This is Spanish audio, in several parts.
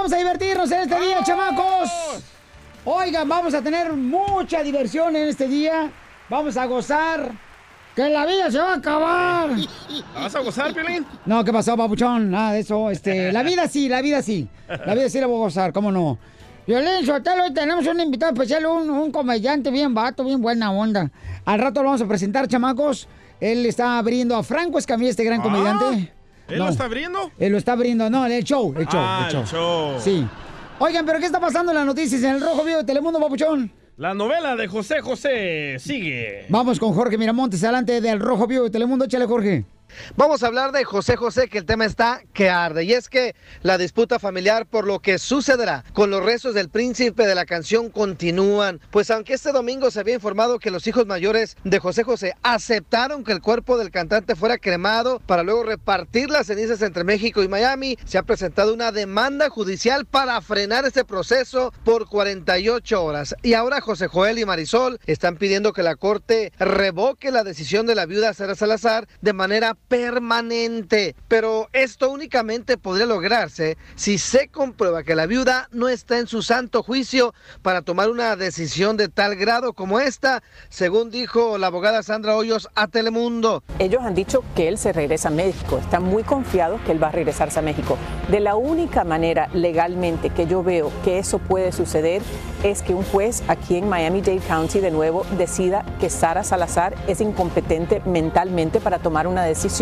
Vamos a divertirnos en este día, chamacos. Oigan, vamos a tener mucha diversión en este día. Vamos a gozar. Que la vida se va a acabar. ¿La vas a gozar, Piolín? No, ¿qué pasó, papuchón? Nada de eso. Este, la vida sí, la vida sí. La vida sí la voy a gozar, ¿cómo no? Violín Sotelo, hoy tenemos un invitado especial, un, un comediante bien vato, bien buena onda. Al rato lo vamos a presentar, chamacos. Él está abriendo a Franco Escamilla, este gran Ah, comediante. ¿Él lo está abriendo? Él lo está abriendo, no, el show, el show, Ah, el show. el show. Sí. Oigan, pero ¿qué está pasando en las noticias en el Rojo Vivo de Telemundo, papuchón? La novela de José José sigue. Vamos con Jorge Miramontes, adelante del Rojo Vivo de Telemundo. Échale, Jorge. Vamos a hablar de José José, que el tema está que arde. Y es que la disputa familiar por lo que sucederá con los restos del príncipe de la canción continúan. Pues aunque este domingo se había informado que los hijos mayores de José José aceptaron que el cuerpo del cantante fuera cremado para luego repartir las cenizas entre México y Miami, se ha presentado una demanda judicial para frenar este proceso por 48 horas. Y ahora José Joel y Marisol están pidiendo que la corte revoque la decisión de la viuda Sara Salazar de manera permanente. Pero esto únicamente podría lograrse si se comprueba que la viuda no está en su santo juicio para tomar una decisión de tal grado como esta, según dijo la abogada Sandra Hoyos a Telemundo. Ellos han dicho que él se regresa a México, están muy confiados que él va a regresarse a México. De la única manera legalmente que yo veo que eso puede suceder es que un juez aquí en Miami-Dade County de nuevo decida que Sara Salazar es incompetente mentalmente para tomar una decisión,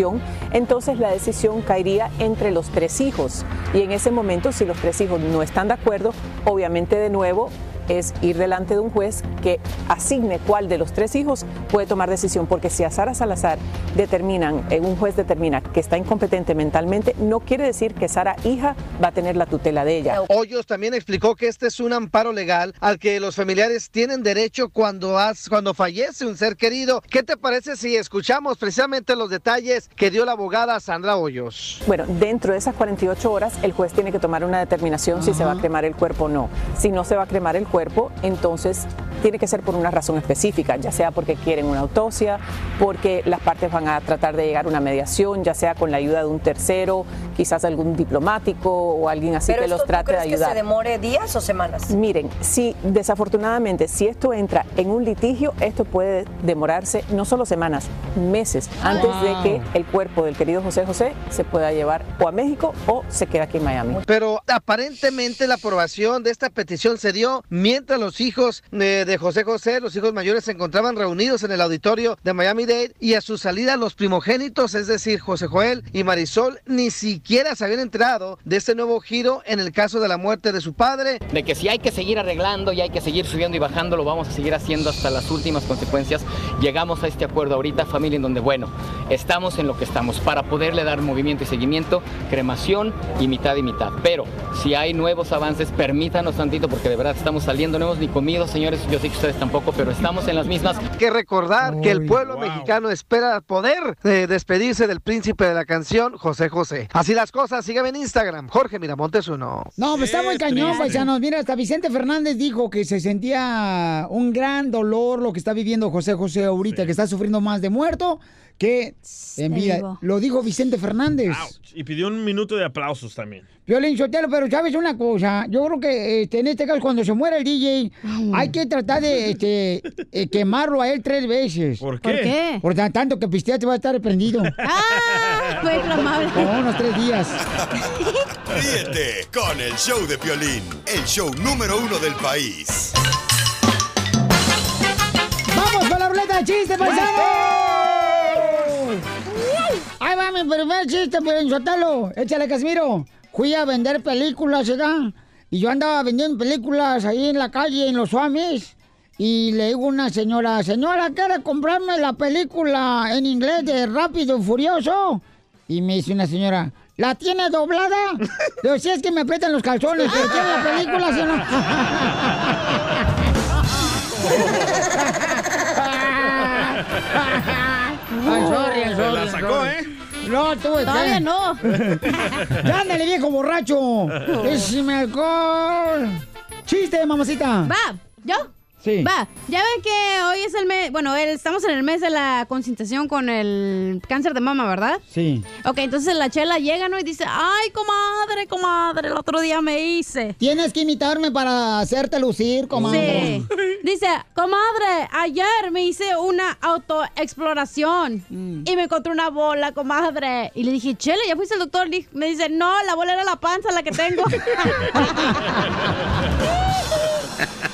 entonces la decisión caería entre los tres hijos. Y en ese momento, si los tres hijos no están de acuerdo, obviamente de nuevo es ir delante de un juez que asigne cuál de los tres hijos puede tomar decisión, porque si a Sara Salazar determinan, eh, un juez determina que está incompetente mentalmente, no quiere decir que Sara hija va a tener la tutela de ella. Hoyos también explicó que este es un amparo legal al que los familiares tienen derecho cuando, has- cuando fallece un ser querido. ¿Qué te parece si escuchamos precisamente los detalles que dio la abogada Sandra Hoyos? Bueno, dentro de esas 48 horas el juez tiene que tomar una determinación si se va a cremar el cuerpo o no. Si no se va a cremar el cuerpo, entonces tiene que ser por una razón específica, ya sea porque quieren una autopsia, porque las partes van a tratar de llegar a una mediación, ya sea con la ayuda de un tercero, quizás algún diplomático o alguien así ¿Pero que los esto tú trate de crees que ayudar. se demore días o semanas? Miren, si desafortunadamente si esto entra en un litigio, esto puede demorarse no solo semanas, meses antes de que el cuerpo del querido José José se pueda llevar o a México o se queda aquí en Miami. Pero aparentemente la aprobación de esta petición se dio mientras los hijos eh, de José José, los hijos mayores, se encontraban reunidos en el auditorio de Miami-Dade y a su salida los primogénitos, es decir, José Joel y Marisol, ni siquiera se habían enterado de este nuevo giro en el caso de la muerte de su padre. de que si hay que seguir arreglando y hay que seguir subiendo y bajando, lo vamos a seguir haciendo hasta las últimas consecuencias. Llegamos a este acuerdo ahorita, familia, en donde, bueno, estamos en lo que estamos para poderle dar movimiento y seguimiento, cremación y mitad y mitad. Pero si hay nuevos avances, permítanos tantito, porque de verdad estamos saliendo, no hemos ni comido, señores, yo sé que ustedes tampoco, pero estamos en las mismas. que recordar que el pueblo mexicano espera poder eh, despedirse del príncipe de la canción, José José. Así las cosas, sígueme en Instagram, Jorge Miramontes uno. No, pues está muy cañón, paisanos. Mira, hasta Vicente Fernández dijo que se sentía un gran dolor lo que está viviendo José José ahorita, que está sufriendo más de muerto que en vida. digo. Lo dijo Vicente Fernández. Y pidió un minuto de aplausos también. Violín Sotelo, pero sabes una cosa, yo creo que este, en este caso cuando se muera el DJ, hay que tratar de este, eh, quemarlo a él tres veces. ¿Por qué? ¿Por qué? Por tan- tanto que pistea te va a estar prendido. ¡Ah! Fue inflamable. Como unos tres días. Ríete con el show de Piolín, el show número uno del país. ¡Vamos con la ruleta de chistes, paisanos! Mi primer chiste, Piolín Sotelo. Échale, Casimiro. fui a vender películas, ¿verdad? Y yo andaba vendiendo películas ahí en la calle, en los Suamis. Y le digo a una señora, señora, ¿quiere comprarme la película en inglés de Rápido y Furioso? Y me dice una señora, ¿la tiene doblada? Le digo, si es que me aprietan los calzones, pero ¿quiere la película, sí o no? Ay, sorry, Se sorry, la sacó. ¿eh? No, tú Todavía no. Ya ándale, viejo borracho. Écheme alcohol. Chiste, mamacita. Va, ¿yo? Sí. Va, ya ven que hoy es el mes, bueno, el- estamos en el mes de la concientización con el cáncer de mama, ¿verdad? Sí. Ok, entonces la chela llega, ¿no? Y dice, ay, comadre, comadre, el otro día me hice. Tienes que imitarme para hacerte lucir, comadre. Sí. Dice, comadre, ayer me hice una autoexploración Mm. y me encontré una bola, comadre. Y le dije, Chela, ¿ya fuiste al doctor? Me dice, no, la bola era la panza la que tengo.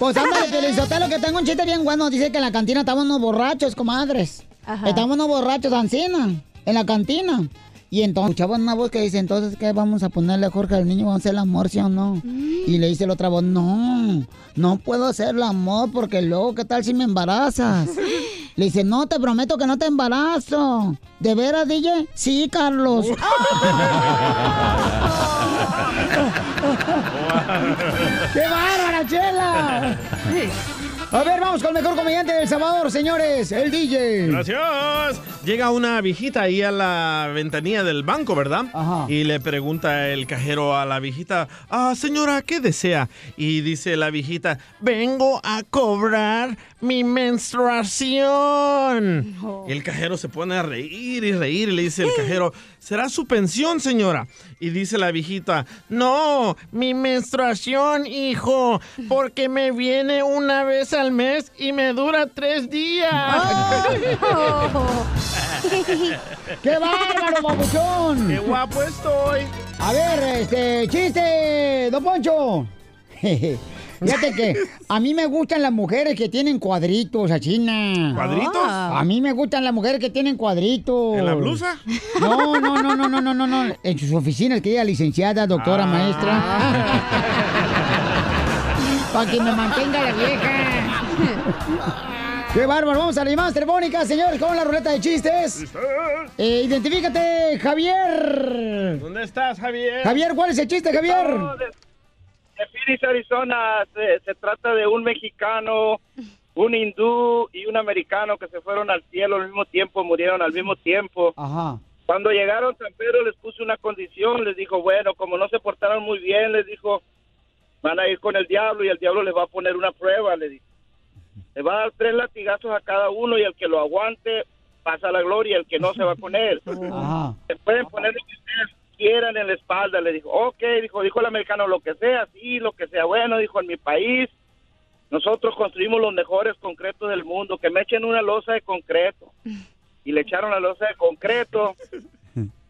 Pues ándale, Pielizotelo, que tengo un chiste bien bueno. Dice que en la cantina estaban unos borrachos, comadres. Ajá. Estaban unos borrachos, Ancina, en la cantina. Y entonces escuchaban una voz que dice, entonces, ¿qué vamos a ponerle a Jorge al niño? ¿Vamos a hacer el amor, sí o no? Y le dice la otra voz, no, no puedo hacer el amor porque luego, ¿qué tal si me embarazas? Le dice, no, te prometo que no te embarazo. ¿De veras, DJ? Sí, Carlos. ¡Qué bárbara, Chela! A ver, vamos con el mejor comediante del Salvador, señores, el DJ. Gracias. Llega una viejita ahí a la ventanilla del banco, ¿verdad? Ajá. Y le pregunta el cajero a la viejita, ah, señora, ¿qué desea? Y dice la viejita, vengo a cobrar mi menstruación. Y el cajero se pone a reír y reír y le dice el cajero, ¿será su pensión, señora? Y dice la viejita, no, mi menstruación, hijo, porque me viene una vez al mes y me dura tres días. ¡Qué bárbaro, babuchón! ¡Qué guapo estoy! A ver, este, chiste, don Poncho. Fíjate que a mí me gustan las mujeres que tienen cuadritos, China. ¿Cuadritos? A mí me gustan las mujeres que tienen cuadritos. ¿En la blusa? No, no, no, no, no, no, no, no. En sus oficinas, que ella licenciada, doctora, Ah. maestra. Para que me mantenga la vieja. ¡Qué bárbaro! Vamos a las llamadas telefónicas, señores, con la ruleta de chistes. Eh, identifícate, Javier. ¿Dónde estás, Javier? Javier, ¿cuál es el chiste, Javier? De, Phoenix, Arizona. Se, se trata de un mexicano, un hindú y un americano que se fueron al cielo al mismo tiempo, murieron al mismo tiempo. Ajá. Cuando llegaron, San Pedro les puso una condición, les dijo, bueno, como no se portaron muy bien, les dijo, van a ir con el diablo y el diablo les va a poner una prueba, le dijo. Le va a dar tres latigazos a cada uno y el que lo aguante pasa la gloria, el que no se va con él. Ajá. Se pueden poner lo que ustedes quieran en la espalda. Le dijo, ok, dijo, dijo el americano, lo que sea, sí, lo que sea. Bueno, dijo, en mi país nosotros construimos los mejores concretos del mundo, que me echen una losa de concreto. Y le echaron la losa de concreto.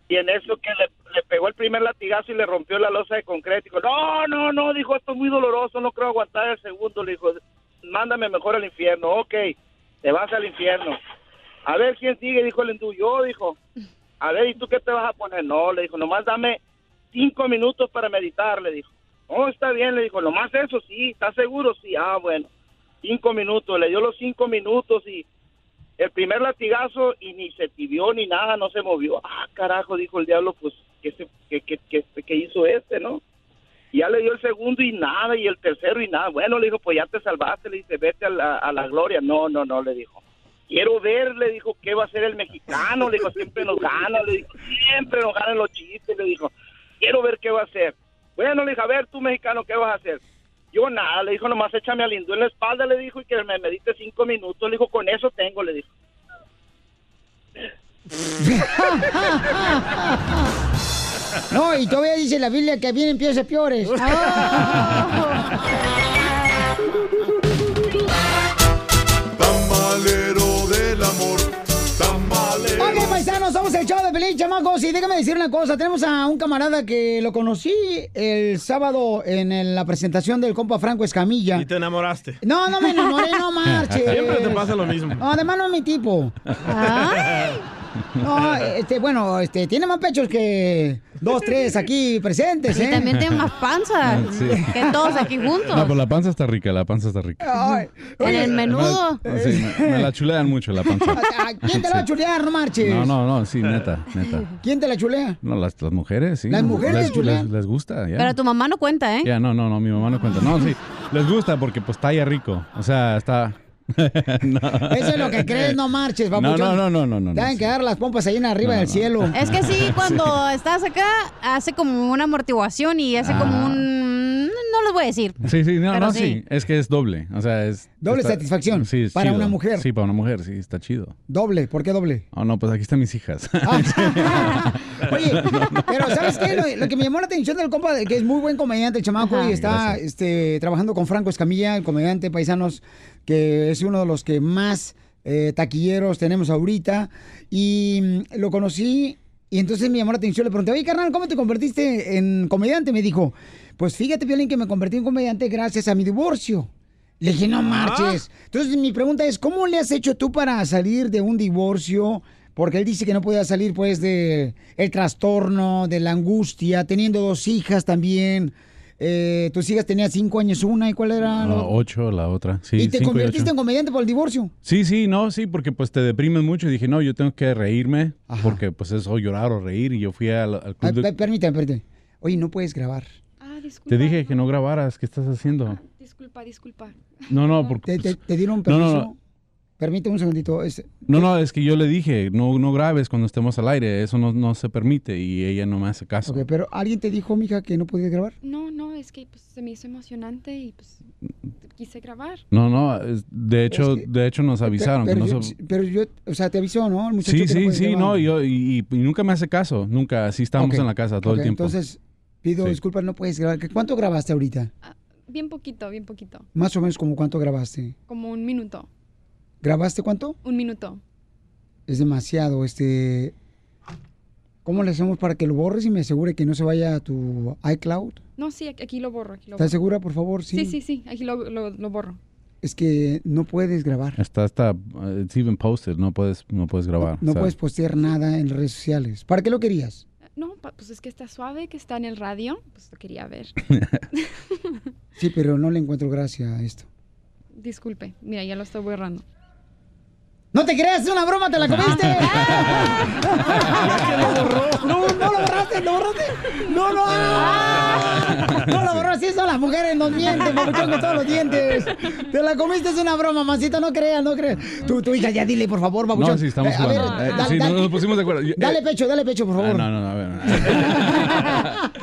Y en eso que le, le pegó el primer latigazo y le rompió la losa de concreto. Dijo, no, no, no, dijo, esto es muy doloroso, no creo aguantar el segundo. Le dijo, mándame mejor al infierno. Ok, te vas al infierno. A ver quién sigue, dijo el hindú. Yo, dijo. A ver, ¿y tú qué te vas a poner? No, le dijo, nomás dame cinco minutos para meditar, le dijo. No, está bien, le dijo, nomás eso, sí, ¿estás seguro? Sí, ah, bueno, cinco minutos, le dio los cinco minutos y el primer latigazo y ni se tibió ni nada, no se movió. Ah, carajo, dijo el diablo, pues, ¿qué, se, qué, qué, qué hizo este, no? Y ya le dio el segundo y nada, y el tercero y nada. Bueno, le dijo, pues ya te salvaste, le dice, vete a la, a la gloria. No, no, no, le dijo. Quiero ver, le dijo, qué va a hacer el mexicano, le dijo, siempre nos gana, le dijo, siempre nos ganan los chistes, le dijo, quiero ver qué va a hacer. Bueno, le dijo, a ver, tú mexicano, ¿qué vas a hacer? Yo nada, le dijo, nomás échame al hindú en la espalda, le dijo, y que me medite cinco minutos, le dijo, con eso tengo, le dijo. No, y todavía dice la Biblia que vienen pies peores. Tamalero paisanos, somos el show de Pelín, chamacos. Y déjame decir una cosa. Tenemos a un camarada que lo conocí el sábado en la presentación del compa Franco Escamilla. Y te enamoraste. No, no me enamoré, no marches. Siempre te pasa lo mismo. No, además no es mi tipo. No, este, bueno, este, tiene más pechos que dos, tres aquí presentes, Y ¿eh? también tiene más panza Sí. que todos aquí juntos. No, pues la panza está rica, la panza está rica. Ay, En el menudo. Además, sí, me, me la chulean mucho la panza. ¿A- a ¿Quién te la va a chulear? No marches. No, no, no, sí, neta, neta. ¿Quién te la chulea? No, las, las mujeres, sí. ¿Las mujeres les, te chulean? les, les gusta, ya. Pero tu mamá no cuenta, ¿eh? Ya, no, no, no, mi mamá no cuenta. No, sí, les gusta porque pues talla rico. O sea, está... no. Eso es lo que crees, no marches, No, papuchón. no, no, no, no, no. Te no, que sí. quedar las pompas ahí en arriba No, del no. cielo. Es que sí, cuando estás acá, hace como una amortiguación y hace como Ah. un... Les voy a decir. Sí, sí, no, no, sí. sí. Es que es doble. O sea, es. Doble está- satisfacción Sí, es para chido. una mujer. Sí, para una mujer, sí, está chido. Doble, ¿por qué doble? Oh, no, pues aquí están mis hijas. Oye, pero ¿sabes qué? Lo, lo que me llamó la atención del compa, que es muy buen comediante el chamaco Ajá. y está este, trabajando con Franco Escamilla, el comediante paisanos, que es uno de los que más eh, taquilleros tenemos ahorita. Y mm, lo conocí y entonces me llamó la atención. Le pregunté, oye, carnal, ¿cómo te convertiste en comediante? Me dijo, pues fíjate, Violín, que me convertí en comediante gracias a mi divorcio. Le dije, no marches. Entonces mi pregunta es, ¿cómo le has hecho tú para salir de un divorcio? Porque él dice que no podía salir pues de el trastorno, de la angustia, teniendo dos hijas también. Eh, tus hijas tenían cinco años una y cuál era. Ah, ocho, la otra. Sí, y te cinco convertiste en comediante por el divorcio. Sí, sí, no, sí, porque pues te deprimes mucho y dije, no, yo tengo que reírme porque pues es o llorar o reír y yo fui al, al Ah, club de- pe- permítame, permítame. Oye, no puedes grabar. Ah, disculpa. Te dije que no grabaras, ¿qué estás haciendo? Disculpa, disculpa. No, no, porque... ¿Te, te- te dieron No, permiso? no, no. Permíteme un segundito. es- No, no, es que yo le dije, no, no grabes cuando estemos al aire, eso no, no se permite y ella no me hace caso. ok, pero ¿alguien te dijo, mija, que no podías grabar? No, no, es que pues, se me hizo emocionante y pues quise grabar. No, no, es- de hecho, que- de hecho nos avisaron Pero, que yo, no se- pero yo, o sea, te avisó, ¿no? El muchacho Sí, que sí, puedes sí, grabar. no, y yo, y, y nunca me hace caso, nunca, así estábamos Ok, en la casa todo el tiempo. Entonces, pido Sí. disculpas, no puedes grabar. ¿Cuánto grabaste ahorita? Bien poquito, bien poquito. Más o menos como cuánto grabaste. Como un minuto. ¿Grabaste cuánto? Un minuto. Es demasiado, este... ¿Cómo le hacemos para que lo borres y me asegure que no se vaya a tu iCloud? No, sí, aquí lo borro. Aquí lo ¿Estás borro. segura, por favor? Sí. Sí, sí, sí, aquí lo, lo, lo borro. Es que no puedes grabar. Está, está, uh, it's even posted, no puedes, no puedes grabar. No puedes postear nada en redes sociales. ¿Para qué lo querías? No, pues es que está suave, que está en el radio. Pues lo quería ver. Sí, pero no le encuentro gracia a esto. Disculpe, mira, ya lo estoy borrando. ¡No te creas! ¡Es una broma! ¡Te la comiste! No, no lo borraste, lo borraste. No, no. ¡Ah! No lo borraste, eso las mujeres nos mienten, papuchón, con todos los dientes. Te la comiste, es una broma, mamacita, no creas, no creas. Tu, tu hija, ya dile, por favor, papuchón. No, sí, estamos Eh, a ver. Eh, dale, sí, dale. nos pusimos de acuerdo. Dale eh, pecho, dale pecho, por ah, favor. no, no, no, a ver. No,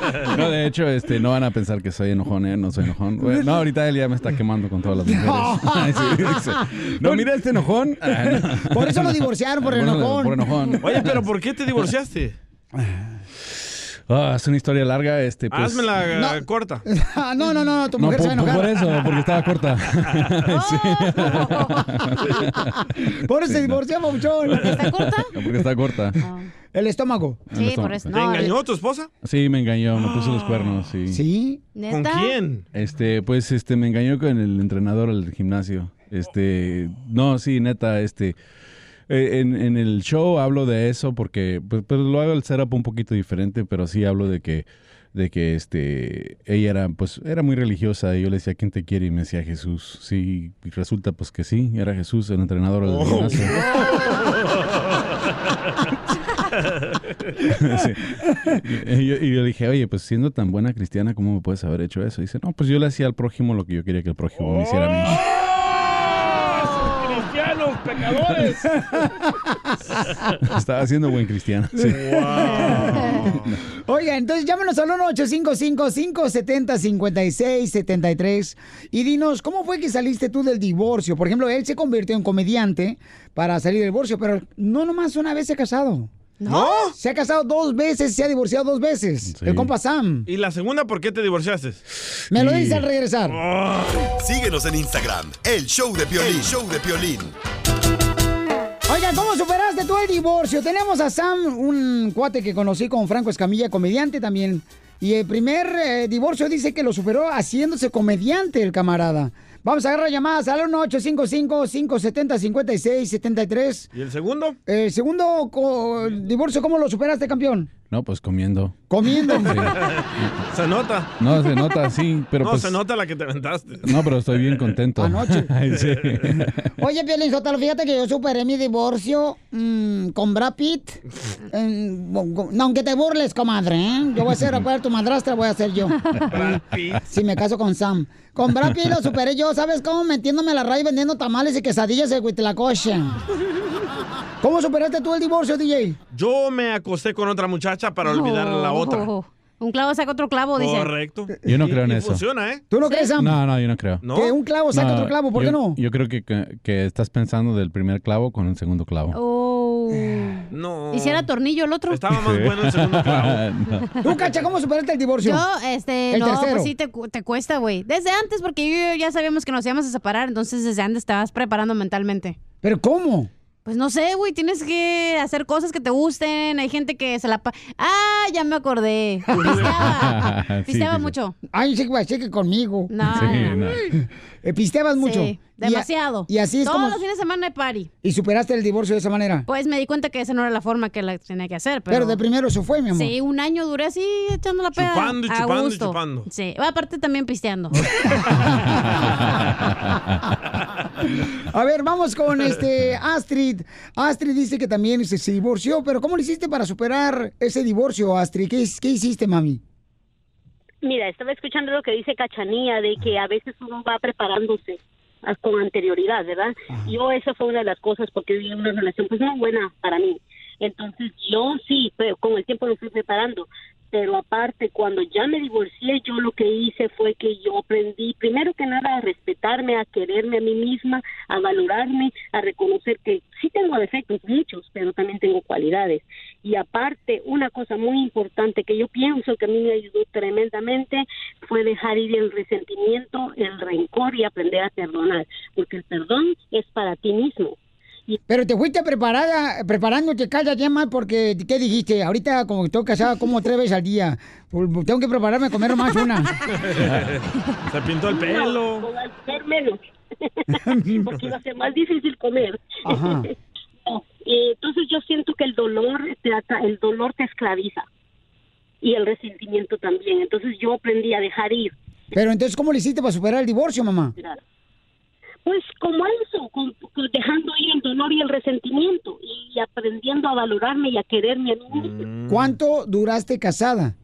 de hecho, este, no van a pensar que soy enojón, ¿eh? No soy enojón. Bueno, no, ahorita él ya me está quemando con todas las mujeres. Sí, no, mira este enojón. Ah, no. Por eso lo divorciaron, por el Por- enojón. Por enojón. Oye, pero ¿por qué te divorciaste? Ah, es una historia larga, este, pues... Hazmela corta. Ah, no, no, no, tu No, mujer por, se va a por- enojar. por eso, porque estaba corta. Por eso se divorció, papuchón. ¿Está corta? Porque está corta. El estómago. El Sí, estómago. por eso. ¿Te engañó tu esposa? Sí, me engañó, me puso los cuernos, sí. ¿Sí? ¿Con quién? Este, pues, este, me engañó con el entrenador del gimnasio. Este, no, sí, neta, este, eh, en, en el show hablo de eso porque, pues, pues, lo hago el setup un poquito diferente, pero sí hablo de que, de que, este, ella era, pues, era muy religiosa y yo le decía, ¿quién te quiere? Y me decía Jesús. Sí, y resulta, pues, que sí, era Jesús, el entrenador del gimnasio. Sí. Y, yo, y yo dije, oye, pues siendo tan buena cristiana, ¿cómo me puedes haber hecho eso? Y dice, no, pues yo le hacía al prójimo lo que yo quería que el prójimo me hiciera a mí. ¡Cristianos, pecadores! Estaba siendo buen cristiano. Sí. Oiga, entonces llámenos al 1-855-570-5673 y dinos, ¿cómo fue que saliste tú del divorcio? Por ejemplo, él se convirtió en comediante para salir del divorcio, pero no nomás una vez se ha casado. ¿No? Se ha casado dos veces, se ha divorciado dos veces. El compa Sam. ¿Y la segunda por qué te divorciaste? Me lo dice al regresar. Síguenos en Instagram, el show de Piolín. El show de Piolín. Oigan, ¿cómo superaste tú el divorcio? Tenemos a Sam, un cuate que conocí con Franco Escamilla, comediante también. Y el primer eh, divorcio dice que lo superó haciéndose comediante el camarada. Vamos a agarrar llamadas al 1-855-570-5673. ¿Y el segundo? El segundo co- divorcio, ¿cómo lo superaste, campeón? No, pues comiendo. Comiendo. Se nota. No, se nota, sí, pero no, pues... se nota la que te aventaste. No, pero estoy bien contento. Anoche. Sí. Oye, Piolín Sotelo, fíjate que yo superé mi divorcio mm, con Brad Pitt. No, aunque te burles, comadre, ¿eh? Yo voy a ser acuerdo, tu madrastra voy a ser yo. Brad Pitt. Si me caso con Sam. Con Brad Pitt lo superé yo, ¿sabes cómo? Metiéndome a la raíz vendiendo tamales y quesadillas de Huitlacoche. ¿Cómo superaste tú el divorcio, DJ? Yo me acosté con otra muchacha para olvidar a la otra. Oh, Un clavo saca otro clavo, dice. Correcto. Yo no Y- creo en y eso. Funciona, ¿eh? ¿Tú no crees, Sam? No, no, yo no creo. ¿No? Que un clavo saca No, otro clavo, ¿por qué yo- no? Yo creo que, que, que estás pensando del primer clavo con el segundo clavo. No. ¿Y si era tornillo el otro? Estaba más bueno el segundo clavo. No. ¿Tú, Cacha, cómo superaste el divorcio? Yo, este, El no, tercero. pues sí te, cu- te cuesta, güey. Desde antes, porque yo ya sabíamos que nos íbamos a separar, entonces desde antes te vas preparando mentalmente. ¿Pero cómo? Pues no sé, güey, tienes que hacer cosas que te gusten. Hay gente que se la... pa- Ah, ya me acordé. Pisteaba. Sí, Pisteaba sí, sí. mucho. Ay, sí, güey, sí que conmigo. No, Sí, no. no. Eh, pisteabas mucho. Sí, Y a- demasiado. Y, así es Todos como... los fines de semana de party. Y superaste el divorcio de esa manera. Pues me di cuenta que esa no era la forma que la tenía que hacer, pero... Pero de primero eso fue, mi amor. Sí, un año duré así echando la peda. Chupando y a chupando y chupando. Sí, aparte también pisteando. A ver, vamos con este Astrid. Astrid dice que también se, se divorció, pero ¿cómo le hiciste para superar ese divorcio, Astrid? ¿Qué, qué hiciste, mami? Mira, estaba escuchando lo que dice Cachanía, de que a veces uno va preparándose con anterioridad, ¿verdad? Yo esa fue una de las cosas porque viví una relación pues muy buena para mí. Entonces yo sí, pero con el tiempo me fui preparando. Pero aparte, cuando ya me divorcié, yo lo que hice fue que yo aprendí, primero que nada, a respetarme, a quererme a mí misma, a valorarme, a reconocer que sí tengo defectos, muchos, pero también tengo cualidades. Y aparte, una cosa muy importante que yo pienso que a mí me ayudó tremendamente fue dejar ir el resentimiento, el rencor y aprender a perdonar, porque el perdón es para ti mismo. Pero te fuiste preparada, preparándote cada día más porque, ¿qué dijiste? Ahorita como estoy casada, como tres veces al día. Pues, Tengo que prepararme a comer más una. Se pintó el pelo. No, al ser menos, porque iba a ser más difícil comer. Ajá. No, entonces yo siento que el dolor te ata- el dolor te esclaviza y el resentimiento también. Entonces yo aprendí a dejar ir. Pero entonces, ¿cómo le hiciste para superar el divorcio, mamá? Pues como eso, con- con- dejando ir el dolor y el resentimiento y aprendiendo a valorarme y a quererme a mí misma. ¿Cuánto duraste casada?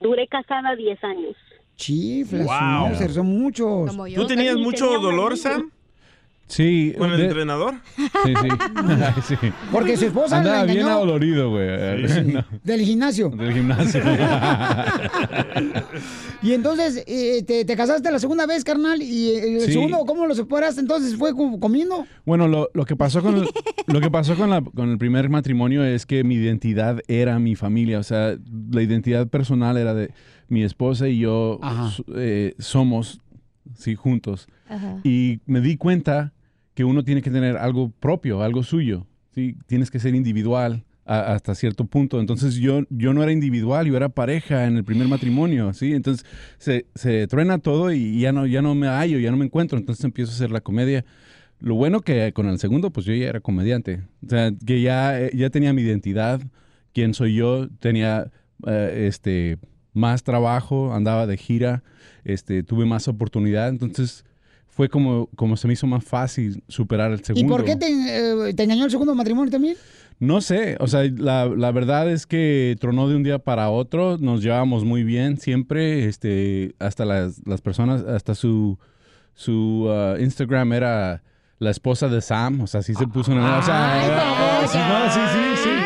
Duré casada 10 años. Chiflas, Wow. no, son muchos. ¿Tú tenías mucho dolor, Sam? Sí. ¿Con el de- entrenador? Sí, sí. Ay, sí. Porque su esposa la Andaba bien engañó. adolorido, güey. No, Del gimnasio. del gimnasio. Y entonces, eh, te, te casaste la segunda vez, carnal, y eh, el Sí. segundo, ¿cómo lo superaste? Entonces, ¿fue comiendo? Bueno, lo, lo que pasó con el, lo que pasó con, la- con el primer matrimonio es que mi identidad era mi familia, o sea, la identidad personal era de mi esposa y yo eh, somos, sí, juntos. Ajá. Y me di cuenta que uno tiene que tener algo propio, algo suyo, sí, tienes que ser individual hasta cierto punto. Entonces yo, yo no era individual, yo era pareja en el primer matrimonio, ¿sí? Entonces se, se truena todo y ya no, ya no me hallo, ya no me encuentro, entonces empiezo a hacer la comedia. Lo bueno que con el segundo, pues yo ya era comediante. O sea, que ya, eh, ya tenía mi identidad, quién soy yo, tenía eh, este, más trabajo, andaba de gira, este, tuve más oportunidad, entonces fue como, como se me hizo más fácil superar el segundo. ¿Y por qué te, eh, te engañó el segundo matrimonio también? No sé, o sea, la, la verdad es que tronó de un día para otro, nos llevábamos muy bien siempre, este, hasta las, las personas, hasta su, su uh, Instagram era la esposa de Sam, o sea, sí se puso una... O sea, era- sí, no, sí, sí, sí.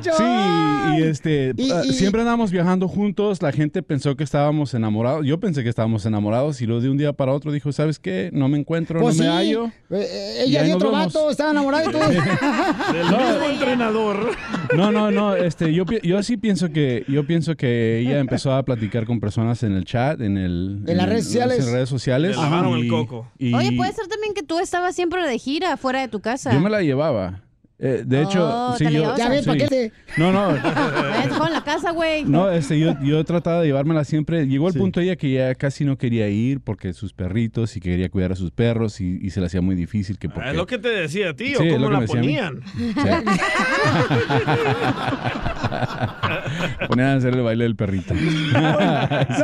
Sí, y este, Y- ah, y- siempre andamos viajando juntos, la gente pensó que estábamos enamorados, yo pensé que estábamos enamorados y luego de un día para otro dijo, ¿sabes qué? No me encuentro, Pues no me hallo. eh, eh, Y ella de nos otro vemos. vato, estaba enamorada de tú. Del mismo entrenador. No, no, no, este, yo, yo sí pienso que, yo pienso que ella empezó a platicar con personas en el chat, en el... En las redes sociales. En redes sociales. Le lavaron y- el coco. y Oye, puede ser también que tú estabas siempre de gira fuera de tu casa. Yo me la llevaba. Eh, de hecho, Oh, sí, yo... Ya ves, sí. paquete. No, no. La casa, güey. No, este, yo, yo he tratado de llevármela siempre. Llegó el punto ella que ya casi no quería ir porque sus perritos y quería cuidar a sus perros y, y se le hacía muy difícil que Ah, porque... Es lo que te decía, tío, Sí, cómo la ponían. Ponían a hacer el baile del perrito. No,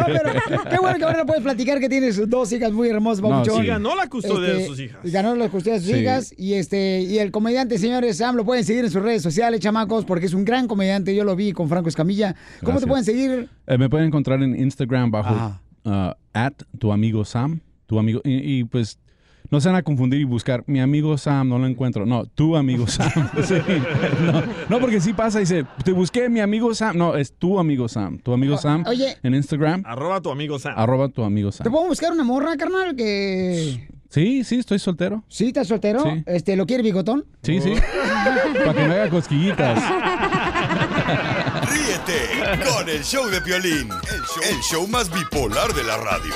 pero qué bueno que ahora puedes platicar que tienes dos hijas muy hermosas, No, sí. Ganó la custodia de sus hijas. Ganó la custodia de sus Sí. hijas. Y este y el comediante, señores, Lo pueden seguir en sus redes sociales, chamacos, porque es un gran comediante. Yo lo vi con Franco Escamilla. ¿Cómo te pueden seguir? Eh, me pueden encontrar en Instagram bajo uh, at tu amigo Sam. Tu amigo, y, y, pues no se van a confundir y buscar mi amigo Sam, no lo encuentro. No, tu amigo Sam. Sí, no, no, porque sí pasa, dice, te busqué mi amigo Sam. No, es tu amigo Sam. Tu amigo Sam oye. en Instagram. Arroba tu amigo Sam. Arroba tu amigo ¿Te Sam. puedo buscar una morra, carnal? Que. Sí, sí, estoy soltero. ¿Sí, estás soltero? Sí. Este, ¿Lo quiere bigotón? Sí, sí. Para que me haga cosquillitas. Ríete con el show de Piolín, el show, el show más bipolar de la radio.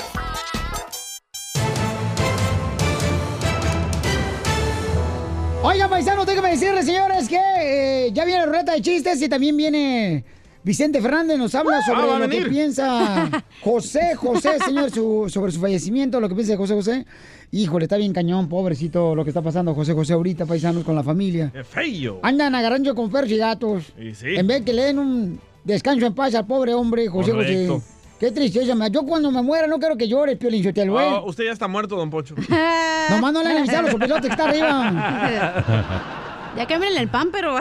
Oiga, paisano, déjame decirles, señores, que eh, ya viene la ruleta de chistes y también viene Vicente Fernández, nos habla sobre Ah, a lo que piensa José José, señor, su- sobre su fallecimiento, lo que piensa de José José. Híjole, está bien cañón, pobrecito, lo que está pasando José José ahorita, paisanos, con la familia. ¡Qué feo! Andan agarrando con perros y gatos. Y sí. En vez que le den un descanso en paz al pobre hombre, José Correcto. José. Qué tristeza, yo cuando me muera no quiero que llores, Piolín Sotelo, ¿eh? Oh, usted ya está muerto, don Poncho. Nomás no le han avisado a los sopilotes que está arriba. Ya cámbiale el pan, pero...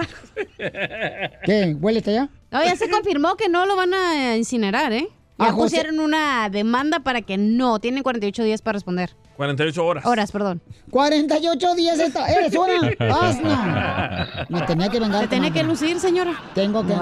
¿Qué? ¿Huele hasta allá? No, ya se confirmó que no lo van a incinerar, ¿eh? Ya Ah, José- pusieron una demanda para que no. Tienen 48 días para responder. 48 horas. Horas, perdón. 48 días esta. ¿Eres una? Asno. Me tenía que vengar. Se tenía que lucir, señora. Tengo que.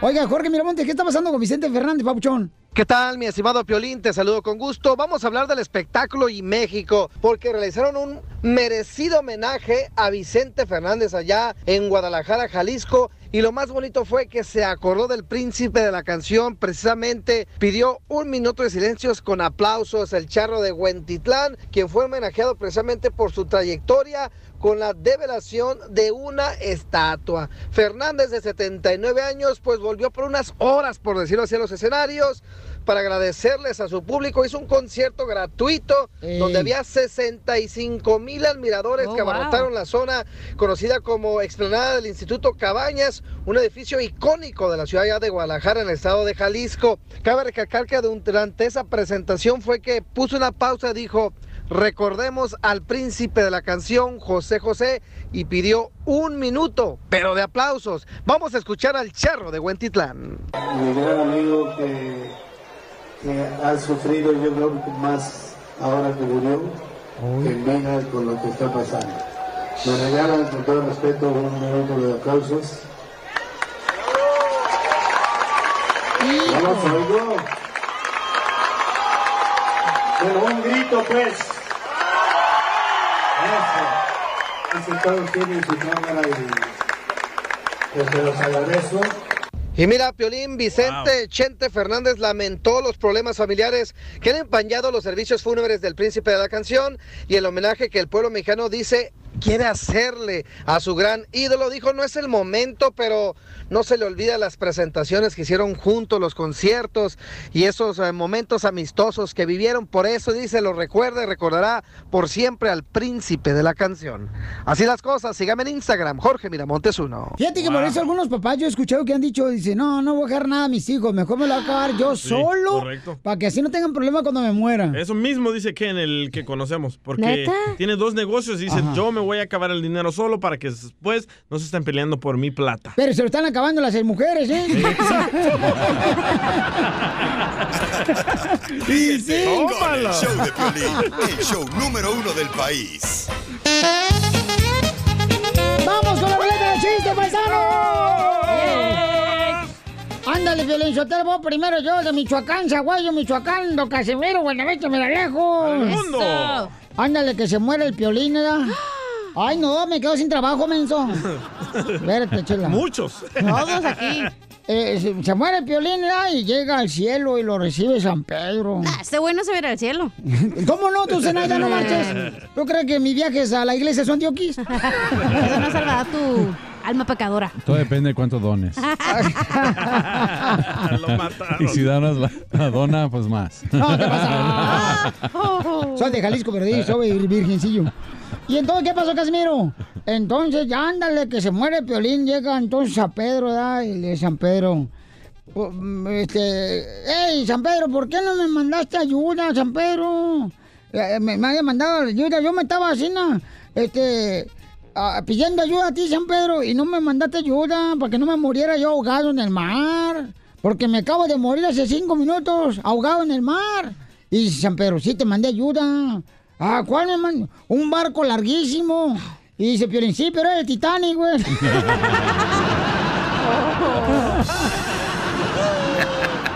Oiga, Jorge Miramonte, ¿qué está pasando con Vicente Fernández, papuchón? ¿Qué tal, mi estimado Piolín? Te saludo con gusto. Vamos a hablar del espectáculo y México, porque realizaron un merecido homenaje a Vicente Fernández allá en Guadalajara, Jalisco. Y lo más bonito fue que se acordó del príncipe de la canción, precisamente pidió un minuto de silencios con aplausos el charro de Huentitlán, quien fue homenajeado precisamente por su trayectoria con la develación de una estatua. Fernández de 79 años pues volvió por unas horas, por decirlo así, a los escenarios para agradecerles a su público. Hizo un concierto gratuito Ey. donde había 65 mil admiradores Oh, que wow. abarrotaron la zona conocida como explanada del Instituto Cabañas, un edificio icónico de la ciudad de Guadalajara en el estado de Jalisco. Cabe recalcar que durante esa presentación fue que puso una pausa dijo, recordemos al príncipe de la canción, José José, y pidió un minuto, pero de aplausos. Vamos a escuchar al charro de Huentitlán. mi gran amigo que, que ha sufrido yo creo más ahora que murió que en vida con lo que está pasando. Me regalan con todo respeto un minuto de aplausos. Vamos, oigo. Pero un grito pues. Eso. Eso todos tienen su cámara y pues se los agradezco. Y mira, Piolín Vicente Chente Fernández lamentó los problemas familiares que han empañado los servicios fúnebres del príncipe de la canción y el homenaje que el pueblo mexicano dice quiere hacerle a su gran ídolo. Dijo, no es el momento, pero no se le olvida las presentaciones que hicieron juntos, los conciertos y esos eh, momentos amistosos que vivieron. Por eso dice, lo recuerda y recordará por siempre al príncipe de la canción. Así las cosas, sígame en Instagram, Jorge Miramontes uno. Fíjate que por eso algunos papás yo he escuchado que han dicho, dice, no, no voy a dejar nada a mis hijos, mejor me lo voy a acabar yo Sí, solo, correcto. para que así no tengan problema cuando me muera. Eso mismo dice Ken, el que conocemos. Porque ¿Neta? tiene dos negocios y dice, Ajá. yo me voy a acabar el dinero solo para que después no se estén peleando por mi plata. Pero se lo están acabando las mujeres, ¿eh? Ríete con el show de Piolín, el show número uno del país. ¡Vamos con la ruleta de chiste, paisano! Ándale, Violín Sotelo, voy primero yo de Michoacán, Zaguayo, Michoacán, do Casimiro, Buenavista, me la lejos. ¡Al mundo! Ándale, que se muere el piolín, ¿verdad? Ay, no, me quedo sin trabajo, menso. Espérate, chela. Muchos. Todos aquí. eh, se, se muere Piolín ¿verdad? y llega al cielo y lo recibe San Pedro. Ah, este güey no se verá al cielo. ¿Cómo no, tú, Zenaida, no marches? ¿Tú crees que mis viajes a la iglesia son dioquis? Eso no salvará tu alma pecadora. Todo depende de cuánto dones. Y si donas la, la dona, pues más. No, ¿qué pasa? Soy de Jalisco, pero soy virgencillo. ¿Y entonces qué pasó, Casimiro? Entonces, ya ándale, que se muere Piolín, llega entonces a Pedro, ¿verdad? Y le San Pedro, "Oh, mm, este, hey, San Pedro, ¿por qué no me mandaste ayuda, San Pedro? Eh, Me, me había mandado ayuda, yo me estaba haciendo, este, ah, pidiendo ayuda a ti, San Pedro, y no me mandaste ayuda para que no me muriera yo ahogado en el mar. Porque me acabo de morir hace cinco minutos ahogado en el mar. Y San Pedro, sí, te mandé ayuda. Ah, ¿cuál mandó? Un barco larguísimo. Y dice Piolín, sí, pero era el Titanic, güey.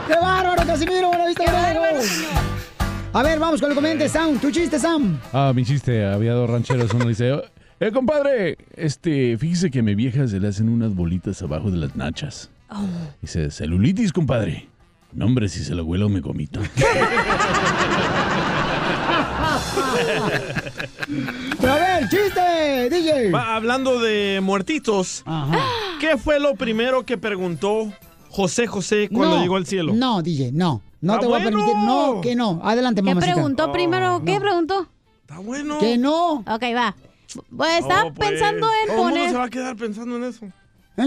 ¡Qué bárbaro, Casimiro! ¡Buena vista! A ver, vamos con el comediante Sam. ¿Tu chiste, Sam? Ah, mi chiste, había dos rancheros. Uno dice, eh, compadre, este, fíjese que a mi vieja se le hacen unas bolitas abajo de las nachas. Dice, celulitis, compadre. No, hombre, si se lo huelo me comito. A ver, chiste, DJ. Va, hablando de muertitos, ¿qué fue lo primero que preguntó José José cuando No, llegó al cielo? No, DJ, no. No Ah, te voy a permitir. No, que no. Adelante, ¿Qué mamacita. preguntó primero? ¿Qué preguntó? Está bueno. Que no. Ok, va. Pues estaba Oh, pues, pensando en todo poner... se va a quedar pensando en eso. Ah,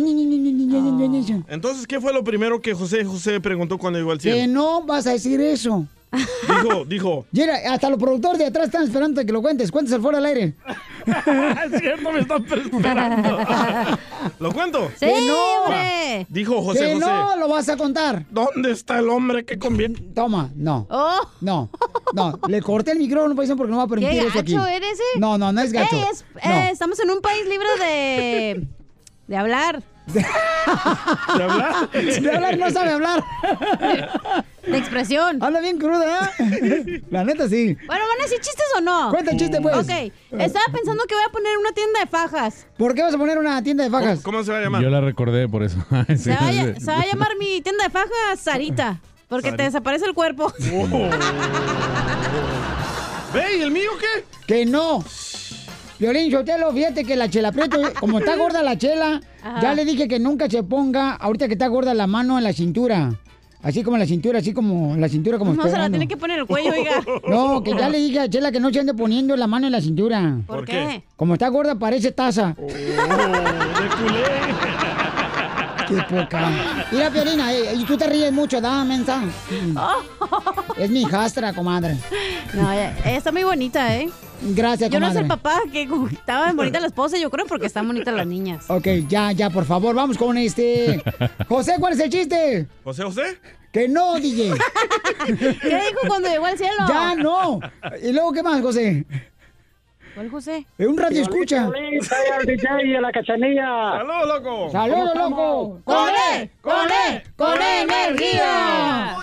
Entonces, ¿qué fue lo primero que José José preguntó cuando llegó al Que cielo? no vas a decir eso. Dijo, dijo. Mira, hasta los productores de atrás están esperando que lo cuentes. Cuéntese fuera del aire. es cierto, me están esperando. ¿Lo cuento? Sí, Que no. hombre. Dijo José que José. no lo vas a contar. ¿Dónde está el hombre que conviene? Toma, no. Oh. No, no. Le corté el micrófono, paisano, porque no va a permitir ¿Qué eso aquí. gacho eres, eh? No, no, no es gacho. Ey, es- No. eh, estamos en un país libre de... de hablar. ¿De hablar? De hablar no sabe hablar. De expresión. Anda bien cruda, ¿eh? La neta sí. Bueno, ¿van a decir chistes o no? Cuenta el chiste, pues. Ok, estaba pensando que voy a poner una tienda de fajas. ¿Por qué vas a poner una tienda de fajas? ¿Cómo, cómo se va a llamar? Yo la recordé por eso. Sí, Se va, a, sí. ll- se va a llamar mi tienda de fajas Sarita. Porque te desaparece el cuerpo. ¿Ve? ¿Y el mío qué? Que no. Violín Sotelo, fíjate que la chela Prieto, como está gorda la chela, Ajá. ya le dije que nunca se ponga, ahorita que está gorda la mano en la cintura. Así como la cintura, así como la cintura como No, se la tiene que poner el cuello, oiga. No, que ya le dije a Chela que no se ande poniendo la mano en la cintura. ¿Por ¿Por qué? Como está gorda, parece taza. Oh, de culé. Qué poca. Mira, Piolina, eh, y tú te ríes mucho, da, mensa. Es mi hijastra, comadre. No, ella, ella está muy bonita, ¿eh? Gracias, Yo no comadre. sé el papá que estaba bonita la esposa, yo creo porque están bonitas las niñas. Ok, ya, ya, por favor, vamos con este. José, ¿cuál es el chiste? ¿José José? Que no, DJ. ¿Qué dijo cuando llegó al cielo? Ya no. ¿Y luego qué más, José? ¿Cuál José? Es un radio escucha. al DJ y a la cachanilla. ¡Saludos, loco! ¡Saludos, loco! ¡Con él! ¡Con él! ¡Con energía!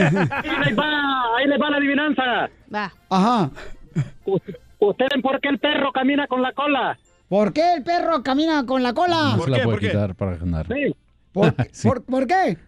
Ahí les va, ahí les va la adivinanza. Va. Ajá. ¿Ustedes por qué el perro camina con la cola? ¿Por qué el perro camina con la cola? No se la puede quitar para ganar. ¿Por, Sí. por- por qué?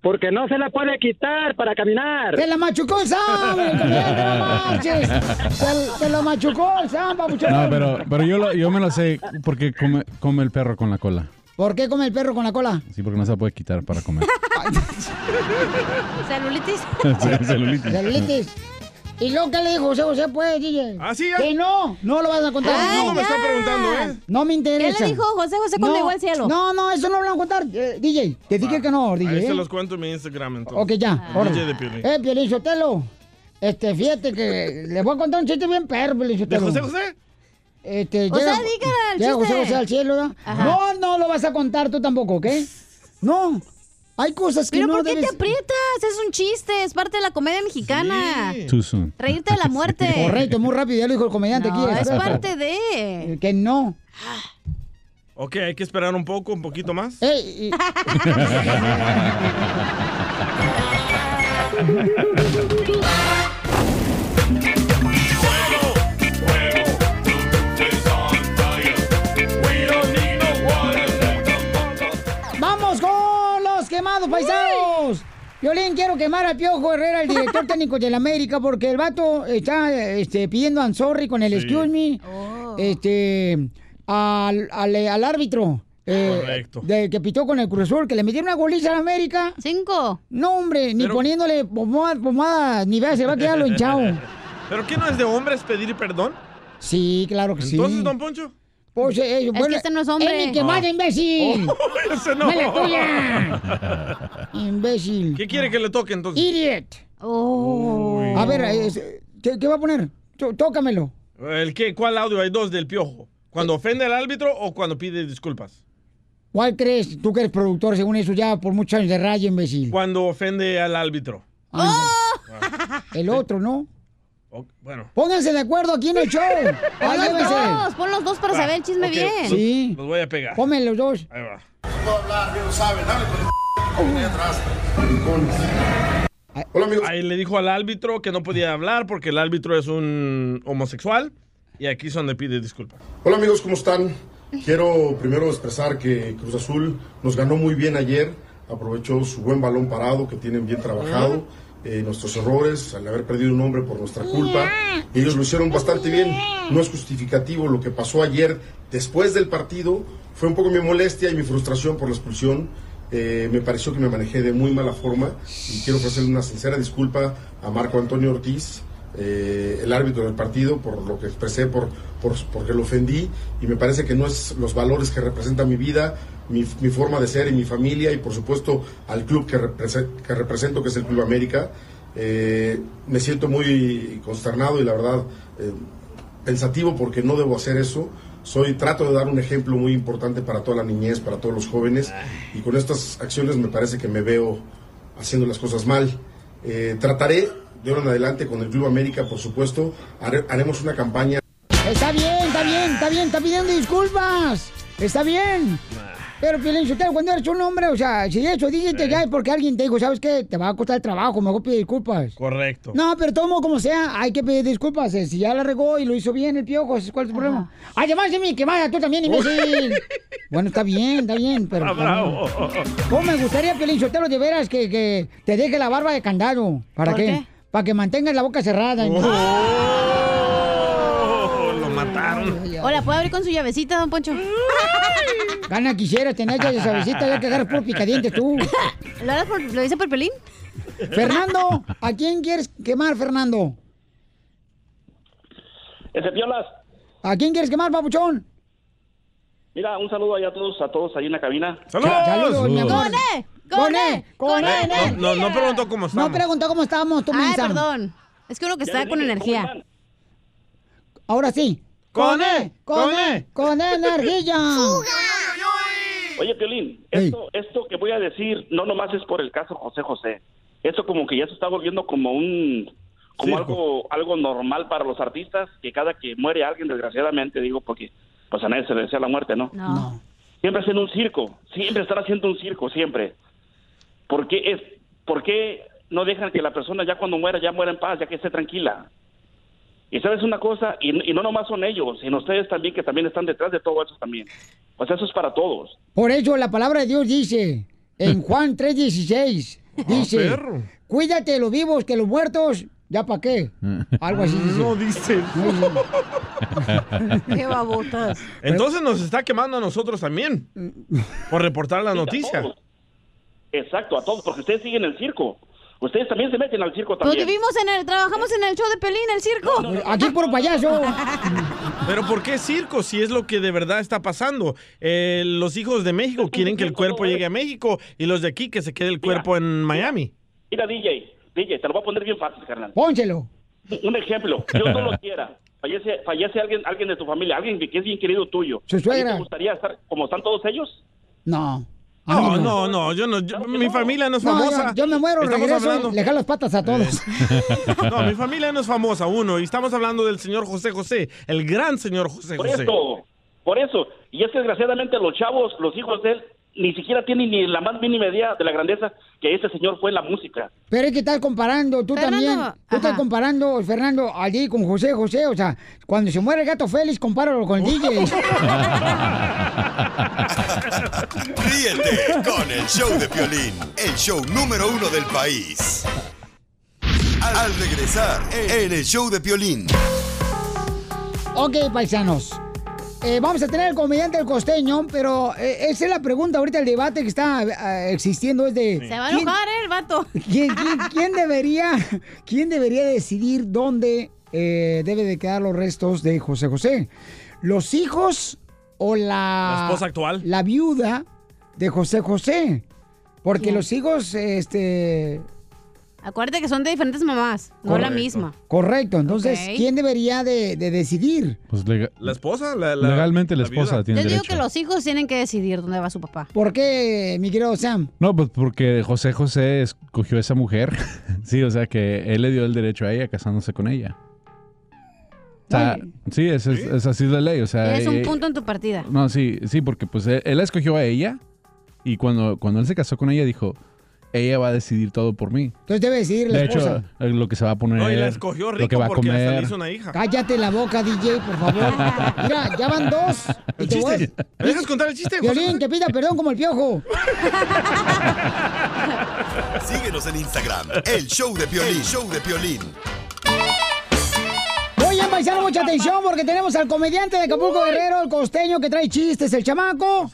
Porque no se la puede quitar para caminar. ¡Se la machucó el Sam! el comediante, ¡No marches! ¡Se, se la machucó el Sam, papuchón! No, pero, pero yo, lo- yo me lo sé porque come, come el perro con la cola. ¿Por qué come el perro con la cola? Sí, porque no se la puede quitar para comer. ¿Celulitis? Sí, celulitis. Celulitis. ¿Y luego qué le dijo José José, pues, DJ? ¿Ah, sí, ya? Que no, no lo vas a contar. Ay, No, me ya. están preguntando, ¿eh? No me interesa. ¿Qué le dijo José José cuando no, llegó al cielo? No, no, eso no lo van a contar. Eh, DJ, te dije que no, DJ. Ahí ¿eh? se los cuento en mi Instagram, entonces. Ok, ya. Ah. DJ de Piolín. Eh, Piolín Sotelo. Este, fíjate que le voy a contar un chiste bien perro, Piolín ¿De Sotelo. José José? Este, O llega, sea, dígale al llega chiste. José José al cielo. Ajá. No, no lo vas a contar tú tampoco, ¿ok? No. Hay cosas que ¿Pero no por qué debes... te aprietas? Es un chiste, es parte de la comedia mexicana. Soon. Reírte de la muerte. Correcto, muy rápido, ya lo dijo el comediante No, aquí. es parte de... Eh, Que no. Ok, hay que esperar un poco, un poquito más. Ey, y- Violín, quiero quemar a Piojo Herrera, el director técnico del América, porque el vato está este, pidiendo a sorry con el Sí. excuse me este, al, al, al árbitro. eh, Correcto. de, que pitó con el Cruz Azul, que le metieron una goliza al América. Cinco. No, hombre, ni poniéndole pomada, pomada, ni vea, se va a quedar lo hinchado. ¿Pero qué no es de hombres pedir perdón? Sí, claro que sí. Entonces, don Poncho. Pues, eh, bueno, que este no es hombre. ¡Es mi quemada, Ah. imbécil! Oh, ese no. ¡No es la tuya! ¡Imbécil! ¿Qué quiere que le toque entonces? ¡Idiot! Oh. A ver, es- ¿qué, qué va a poner? Tó- Tócamelo. ¿El qué? ¿Cuál audio? Hay dos del piojo. ¿Cuando ofende al árbitro o cuando pide disculpas? ¿Cuál crees? Tú que eres productor, según eso, ya por muchos años de radio, imbécil. Cuando ofende al árbitro. El otro, ¿no? O- bueno. Pónganse de acuerdo aquí en el show. Pon los dos, pon los dos para Va, saber el chisme ok, bien. los- Sí. Los voy a pegar. Ponme los dos. Ahí va. Hola amigos. Ahí le dijo al árbitro que no podía hablar porque el árbitro es un homosexual. Y aquí es donde pide disculpas. Hola amigos, ¿cómo están? Quiero primero expresar que Cruz Azul nos ganó muy bien ayer, aprovechó su buen balón parado que tienen bien trabajado, eh, nuestros errores al haber perdido un hombre por nuestra culpa, ellos lo hicieron bastante bien. No es justificativo lo que pasó ayer después del partido, fue un poco mi molestia y mi frustración por la expulsión. Eh, me pareció que me manejé de muy mala forma y quiero ofrecerle una sincera disculpa a Marco Antonio Ortiz, eh, el árbitro del partido por lo que expresé, por, por, porque lo ofendí y me parece que no es los valores que representa mi vida, mi, mi forma de ser y mi familia y por supuesto al club que, represe- que represento que es el Club América. Eh, me siento muy consternado y la verdad eh, pensativo porque no debo hacer eso. Soy, trato de dar un ejemplo muy importante para toda la niñez, para todos los jóvenes y con estas acciones me parece que me veo haciendo las cosas mal. Eh, trataré de ahora en adelante con el Club América, por supuesto, hare- haremos una campaña Está bien, está bien, está bien, está pidiendo disculpas. Está bien. Pero, Piolín cuando eres un hombre, o sea, si eso dijiste ya es porque alguien te dijo, ¿sabes qué? Te va a costar el trabajo, mejor pide disculpas. Correcto. No, pero todo modo como sea, hay que pedir disculpas. eh, Si ya la regó y lo hizo bien el piojo, ¿cuál es el problema? Además de mí, que vaya tú también, imbécil. bueno, está bien, está bien, pero... Ah, bravo. ¿Cómo me gustaría, Piolín Sotelo, de veras, que, que te deje la barba de candado? ¿Para ¿Por qué? qué? Para que mantengas la boca cerrada. Oh, lo mataron. Hola, ¿puedo abrir con su llavecita, don Poncho? Gana quisiera tener ya esa besita, ya que agarras por picadientes tú. ¿Lo, harás por- ¿Lo dice por pelín? Fernando, ¿a quién quieres quemar, Fernando? Ese Piolas, ¿A quién quieres quemar, papuchón? mira, un saludo allá a todos, a todos ahí en la cabina. Saludos, mi amor. ¡Con ¡Con E! ¡Con E! No, no, no preguntó cómo No estamos. preguntó cómo estábamos, tú Ay, perdón. Es que uno que está con energía. Ahora sí. ¡Con E! ¡Con ¡Con E! ¡Con energía! Oye, Piolín, esto, esto que voy a decir no nomás es por el caso José José. Esto como que ya se está volviendo como un como algo algo normal para los artistas, que cada que muere alguien, desgraciadamente, digo, porque pues a nadie se le desea la muerte, ¿no? No. Siempre hacen un circo, siempre están haciendo un circo, siempre. ¿Por qué, es, ¿Por qué no dejan que la persona ya cuando muera, ya muera en paz, ya que esté tranquila? Y sabes una cosa, y, y no nomás son ellos, sino ustedes también, que también están detrás de todo eso también. Pues eso es para todos. Por eso la palabra de Dios dice, en Juan 3.16, dice, perro. cuídate de los vivos que los muertos, ¿ya para qué? Algo así dice. No dice. Qué babotas. Entonces nos está quemando a nosotros también. Por reportar la noticia. Exacto, a todos, porque ustedes siguen el circo. Ustedes también se meten al circo Pues también. vivimos en el, trabajamos en el show de Pelín, el circo. Aquí por payaso. Pero ¿por qué circo si es lo que de verdad está pasando? Eh, los hijos de México quieren que el cuerpo llegue a México y los de aquí que se quede el cuerpo en Miami. Mira, DJ, DJ, te lo voy a poner bien fácil, carnal. Pónselo. Un ejemplo, Dios no lo quiera. Fallece, fallece alguien, alguien de tu familia, alguien que es bien querido tuyo. Su suegra. ¿A ti ¿Te gustaría estar como están todos ellos? No. No, no, no, yo no, yo- mi familia no es No, famosa. yo, yo me muero, Estamos regreso hablando- le jalo las patas a todos. No, mi familia no es famosa, uno, y estamos hablando del señor José José, el gran señor José Por José. eso, por eso. Y es que desgraciadamente los chavos, los hijos de él, ni siquiera tienen ni la más mínima idea de la grandeza que ese señor fue en la música. Pero es que estás comparando, tú Fernando, también, tú estás comparando, Fernando, allí con José José, o sea, cuando se muere el gato Félix, compáralo con el DJ. Ríete con el show de Piolín, el show número uno del país. Al regresar en el show de Piolín. Ok, paisanos. Eh, vamos a tener el comediante el costeño, pero eh, esa es la pregunta ahorita, el debate que está eh, existiendo es de... Se va a ¿quién- enojar, ¿eh, el vato. ¿Quién, quién- quién debería, quién debería decidir dónde eh, debe de quedar los restos de José José? ¿Los hijos o la... La esposa actual. La viuda de José José. Porque ¿Quién? los hijos, este... Acuérdate que son de diferentes mamás, no la misma. Correcto, entonces. ¿quién debería de, de decidir? Pues lega- ¿La esposa? La, la- legalmente la la viuda. esposa tiene Yo digo derecho. que los hijos tienen que decidir dónde va su papá. ¿Por qué, mi querido Sam? No, pues porque José José escogió a esa mujer. sí, o sea que él le dio el derecho a ella casándose con ella. O sea, sí, es, es- es así la ley. O sea, Es un eh, punto en tu partida. No, sí, sí, porque pues él, él escogió a ella y cuando, cuando él se casó con ella dijo, ella va a decidir todo por mí. Entonces debe decidir la De esposa. hecho, eh, lo que se va a poner, No, y la escogió lo rico que va a porque hasta le comer. hizo una hija. Cállate la boca, DJ, por favor. Mira, ya van dos. Y El te voy chiste. ¿Me dejas contar el chiste? José Violín, que pida perdón como el piojo. Síguenos en Instagram, el show de Piolín, show de Piolín. Paisano, mucha atención porque tenemos al comediante de Acapulco Guerrero, el costeño que trae chistes, el chamaco.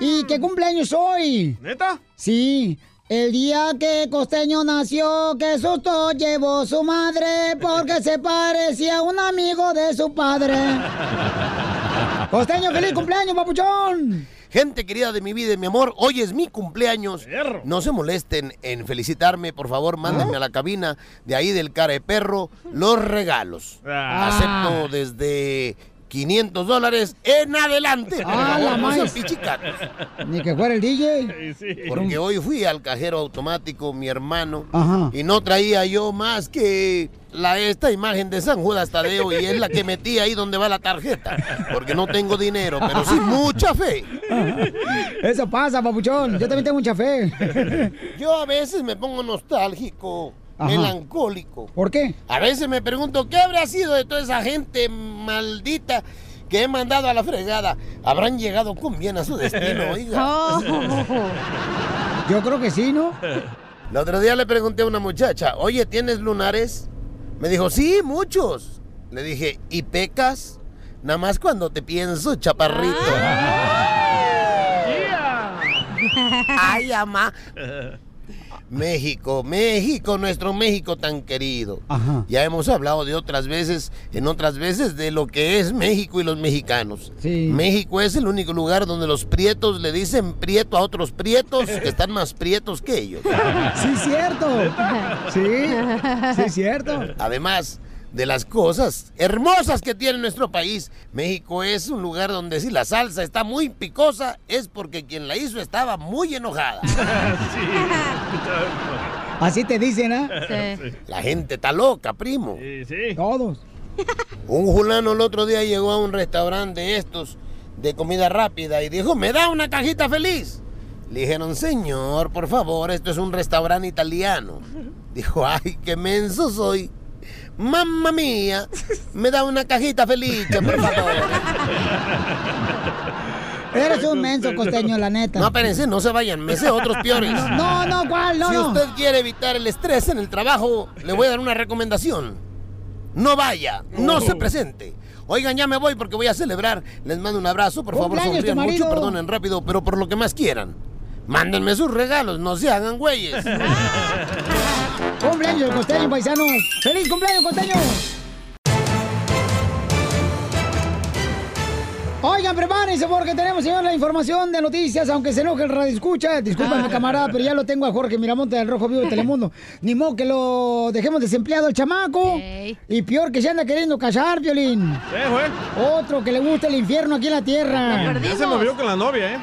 Y que cumpleaños hoy. ¿Neta? Sí. El día que Costeño nació, qué susto llevó su madre porque se parecía a un amigo de su padre. Costeño, feliz cumpleaños, papuchón. Gente querida de mi vida y mi amor, hoy es mi cumpleaños. No se molesten en felicitarme, por favor, mándenme a la cabina de ahí del cara de perro los regalos. Ah. Acepto desde 500 dólares en adelante. Ah, la. Ni que fuera el DJ. Porque hoy fui al cajero automático, mi hermano, Ajá. y no traía yo más que la, esta imagen de San Judas Tadeo y es la que metí ahí donde va la tarjeta. Porque no tengo dinero, pero sí mucha fe. Eso pasa, papuchón. Yo también tengo mucha fe. Yo a veces me pongo nostálgico, Ajá. melancólico. ¿Por qué? A veces me pregunto qué habrá sido de toda esa gente maldita que he mandado a la fregada. Habrán llegado con bien a su destino, oiga. Yo creo que sí, ¿no? El otro día le pregunté a una muchacha, oye, ¿tienes lunares? Me dijo, sí, muchos. Le dije, ¿y pecas? Nada más cuando te pienso, chaparrito. Ay, ama. México, México, nuestro México tan querido. Ajá. Ya hemos hablado de otras veces, en otras veces, de lo que es México y los mexicanos. México es el único lugar donde los prietos le dicen prieto a otros prietos que están más prietos que ellos. Sí, cierto. Sí, sí, cierto. Además de las cosas hermosas que tiene nuestro país, México es un lugar donde si la salsa está muy picosa es porque quien la hizo estaba muy enojada. Así te dicen, ¿eh? La gente está loca, primo. Todos. Un fulano el otro día llegó a un restaurante de estos de comida rápida y dijo, ¿me da una cajita feliz? Le dijeron, señor, por favor, esto es un restaurante italiano. Dijo, ay, qué menso soy. Mamma mía, me da una cajita feliz, por favor. Eres un menso costeño, la neta. No, espérense, no se vayan, me sé otros peores. No, no, ¿cuál? No, si no. usted quiere evitar el estrés en el trabajo, le voy a dar una recomendación. No vaya, no Oh. se presente. Oigan, ya me voy porque voy a celebrar. Les mando un abrazo, por favor, sonrían mucho, marido. perdonen rápido, pero por lo que más quieran. Mándenme sus regalos, no se hagan güeyes. Cumpleaños el costeño, paisanos. ¡Feliz cumpleaños, costeño! Oigan, prepárense porque tenemos, señor, la información de noticias, aunque se enoje el radio escucha. Discúlpame, camarada, pero ya lo tengo a Jorge Miramonte del Rojo Vivo de Telemundo. Ni modo que lo dejemos desempleado el chamaco. Y peor que se anda queriendo casar, Violín. Otro que le gusta el infierno aquí en la tierra. Ya se movió con la novia, ¿eh?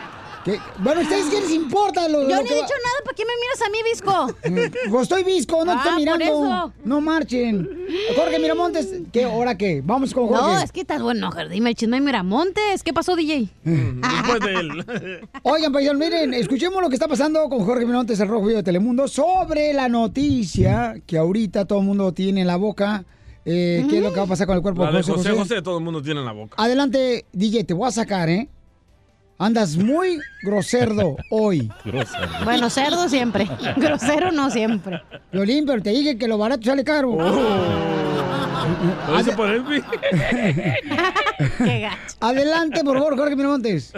¿Qué? Bueno, ¿ustedes qué les importa? Lo, Yo lo no he dicho va- nada, ¿para qué me miras a mí, Visco? Pues estoy visco, no te Ah, estoy por mirando. eso. No marchen. Jorge Miramontes, ¿qué? ¿Ahora qué? Vamos con Jorge. No, es que estás bueno, dime el chisme de Miramontes. ¿Qué pasó, DJ? Después de él. Oigan, paisanos, miren, escuchemos lo que está pasando con Jorge Miramontes, el Rojo Vivo de Telemundo, sobre la noticia que ahorita todo el mundo tiene en la boca. Eh, ¿Qué es lo que va a pasar con el cuerpo La de José José José? José todo el mundo tiene en la boca. Adelante, DJ, te voy a sacar, ¿eh? Andas muy groserdo hoy. Bueno, cerdo siempre. Grosero no siempre. Violín, pero te dije que lo barato sale caro. ¿Lo hizo por él, güey? Adelante, por favor, Jorge Miramontes.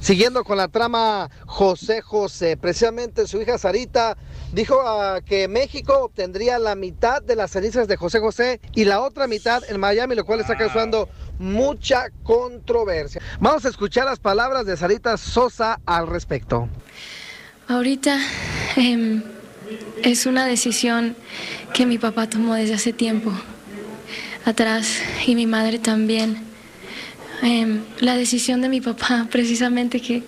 Siguiendo con la trama José José, precisamente su hija Sarita dijo ah, que México obtendría la mitad de las cenizas de José José y la otra mitad en Miami, lo cual está causando mucha controversia. Vamos a escuchar las palabras de Sarita Sosa al respecto. Ahorita em, es una decisión que mi papá tomó desde hace tiempo atrás y mi madre también. Em, la decisión de mi papá, precisamente que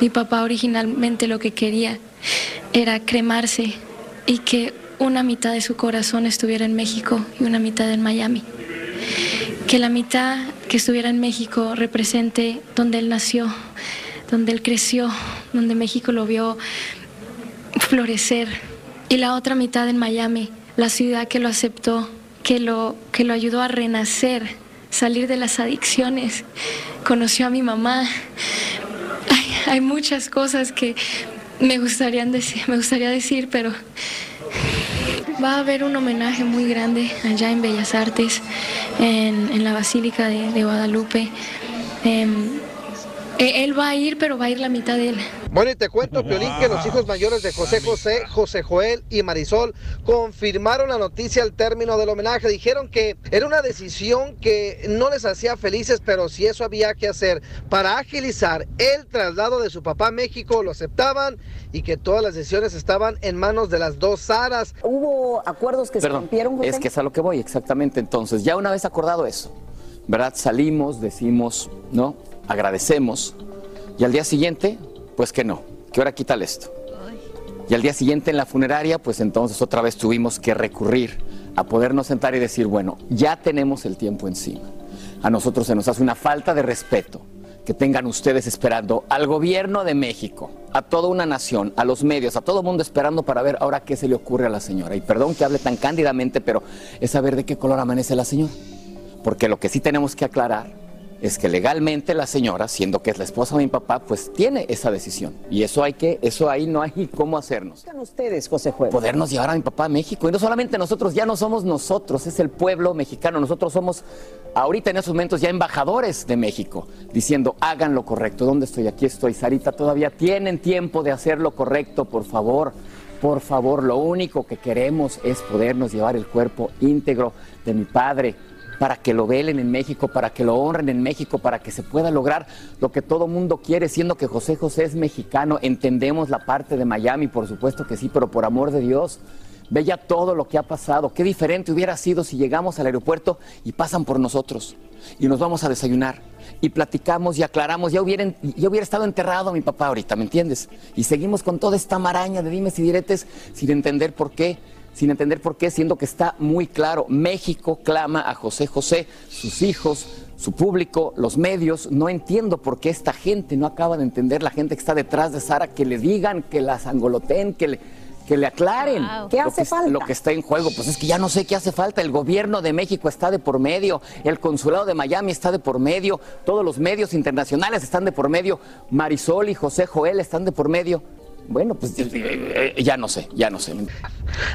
mi papá originalmente lo que quería era cremarse y que una mitad de su corazón estuviera en México y una mitad en Miami. Que la mitad que estuviera en México represente donde él nació, donde él creció, donde México lo vio florecer. Y la otra mitad en Miami, la ciudad que lo aceptó, que lo, que lo ayudó a renacer, salir de las adicciones, conoció a mi mamá. Hay, muchas cosas que me gustaría, decir, me gustaría decir, pero va a haber un homenaje muy grande allá en Bellas Artes, en, la Basílica de, Guadalupe. Em, él va a ir, pero va a ir la mitad de él. Bueno, y te cuento, Piolín, que los hijos mayores de José José, José Joel y Marisol confirmaron la noticia al término del homenaje. Dijeron que era una decisión que no les hacía felices, pero si eso había que hacer para agilizar el traslado de su papá a México, lo aceptaban y que todas las decisiones estaban en manos de las dos Saras. ¿Hubo acuerdos que Perdón, se rompieron, José? es que es a lo que voy, exactamente. Entonces, ya una vez acordado eso, ¿verdad? Salimos, decimos, ¿no? Agradecemos. Y al día siguiente, pues que no, que ahora quítale esto. Y al día siguiente en la funeraria, pues entonces otra vez tuvimos que recurrir a podernos sentar y decir, bueno, ya tenemos el tiempo encima. A nosotros se nos hace una falta de respeto que tengan ustedes esperando al gobierno de México, a toda una nación, a los medios, a todo el mundo esperando para ver ahora qué se le ocurre a la señora. Y perdón que hable tan cándidamente, pero es saber de qué color amanece la señora. Porque lo que sí tenemos que aclarar es que legalmente la señora, siendo que es la esposa de mi papá, pues tiene esa decisión. Y eso hay que, eso ahí no hay cómo hacernos. ¿Qué ustedes, José Juez? Podernos llevar a mi papá a México. Y no solamente nosotros, ya no somos nosotros, es el pueblo mexicano. Nosotros somos ahorita en esos momentos ya embajadores de México, diciendo hagan lo correcto. ¿Dónde estoy? Aquí estoy, Sarita. Todavía tienen tiempo de hacer lo correcto, por favor. Por favor, lo único que queremos es podernos llevar el cuerpo íntegro de mi padre para que lo velen en México, para que lo honren en México, para que se pueda lograr lo que todo mundo quiere, siendo que José José es mexicano. Entendemos la parte de Miami, por supuesto que sí, pero por amor de Dios, ve ya todo lo que ha pasado. Qué diferente hubiera sido si llegamos al aeropuerto y pasan por nosotros y nos vamos a desayunar y platicamos y aclaramos. Ya hubiera, ya hubiera estado enterrado mi papá ahorita, ¿me entiendes? Y seguimos con toda esta maraña de dimes y diretes sin entender por qué sin entender por qué, siendo que está muy claro, México clama a José José, sus hijos, su público, los medios, no entiendo por qué esta gente no acaba de entender, la gente que está detrás de Sara, que le digan, que la sangoloteen, que le, que le aclaren. Wow. ¿Qué lo hace que- falta? Lo que está en juego, pues es que ya no sé qué hace falta. El gobierno de México está de por medio, el consulado de Miami está de por medio, todos los medios internacionales están de por medio, Marisol y José Joel están de por medio. Bueno, pues eh, eh, ya no sé, ya no sé.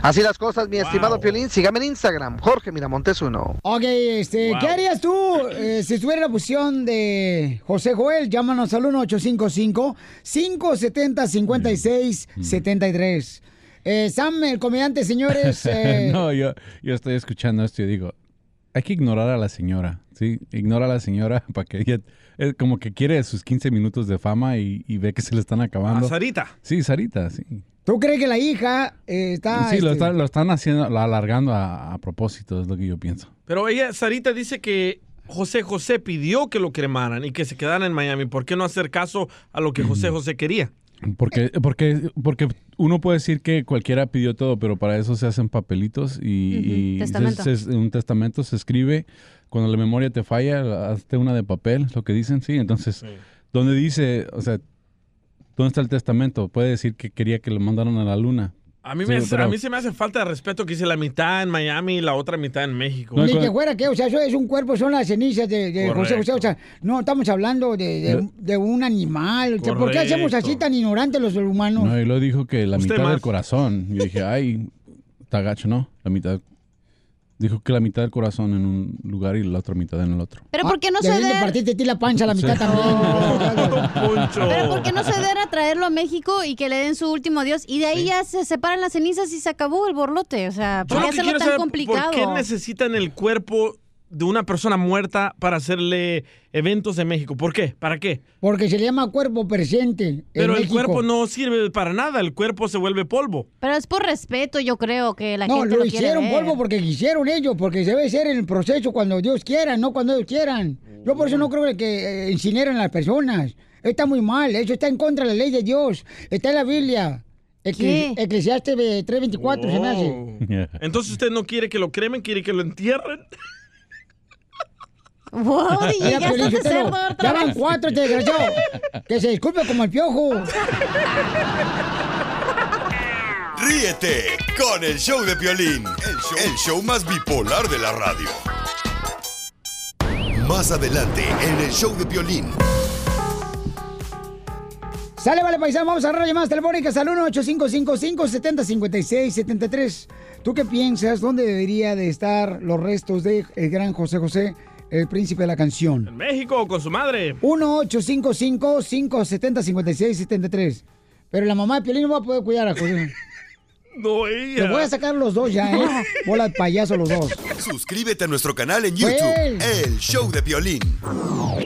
Así las cosas, mi estimado Piolín. Sígame en Instagram, Jorge Miramontes uno. Ok, este, ¿qué harías tú eh, si estuviera en la posición de José Joel? Llámanos al 1-855-570-5673. Eh, Sam, el comediante, señores. eh, no, yo, yo estoy escuchando esto y digo, hay que ignorar a la señora, ¿sí? Ignora a la señora para que ella, eh, como que quiere sus 15 minutos de fama y, y ve que se le están acabando. A Sarita. Sí, Sarita, sí. ¿Tú crees que la hija eh, está... sí, lo, este, están, lo están haciendo, lo alargando a, a propósito, es lo que yo pienso. Pero ella, Sarita, dice que José José pidió que lo cremaran y que se quedaran en Miami. ¿Por qué no hacer caso a lo que José José quería? Porque, porque, porque uno puede decir que cualquiera pidió todo, pero para eso se hacen papelitos y, y testamento. se- se- un testamento se escribe. Cuando la memoria te falla, hazte una de papel, es lo que dicen, sí. Entonces, donde dice, o sea, ¿dónde está el testamento? Puede decir que quería que lo mandaran a la luna. A mí, me, Sí, pero- a mí se me hace falta de respeto que hice la mitad en Miami y la otra mitad en México. Ni que fuera que, o sea, eso es un cuerpo, son las cenizas de, de José José. O sea, no estamos hablando de, de- de un animal. O sea, ¿Por qué hacemos así tan ignorantes los humanos? No, y luego dijo que la Usted mitad más. del corazón. Yo dije, ay, está gacho, ¿no? La mitad. Dijo que la mitad del corazón en un lugar y la otra mitad en el otro. Pero ¿por qué no Deberían de ti la pancha la mitad Sí. también. Pero ¿por qué no ceder a traerlo a México y que le den su último adiós? Y de ahí ya se separan las cenizas y se acabó el borlote. O sea, Yo ¿por lo qué hacerlo quiero tan saber complicado? por qué necesitan el cuerpo de una persona muerta para hacerle eventos en México. ¿Por qué? ¿Para qué? Porque se le llama cuerpo presente. en Pero el México. cuerpo no sirve para nada, el cuerpo se vuelve polvo. Pero es por respeto, yo creo que la No, gente lo lo, quiere hicieron ver. polvo porque quisieron ellos, porque se debe ser en el proceso cuando Dios quiera, no cuando ellos quieran. Yo por eso no creo que eh, incineren a las personas. Está muy mal, eso está en contra de la ley de Dios. Está en la Biblia. Ecle- ¿Qué? Eclesiastes de 3.24 se me hace. Oh. Entonces usted no quiere que lo cremen, quiere que lo entierren. Wow, Piolín, Sotelo, ya van cuatro, este desgraciado. Que se disculpe como el piojo. Ríete con el show de Piolín, el show, el show más bipolar de la radio. Más adelante en el show de Piolín. Sale, vale, paisano, vamos a agarrar llamadas telefónicas al 1-855-570-5673. ¿Tú qué piensas? ¿Dónde debería de estar los restos de el gran José José, el príncipe de la canción? En México con su madre. 1-855-570-5673. Pero la mamá de Piolín no va a poder cuidar a José. No, ella. Te voy a sacar los dos ya, ¿eh? Bola de payaso los dos. Suscríbete a nuestro canal en YouTube, Güey. El Show de Piolín.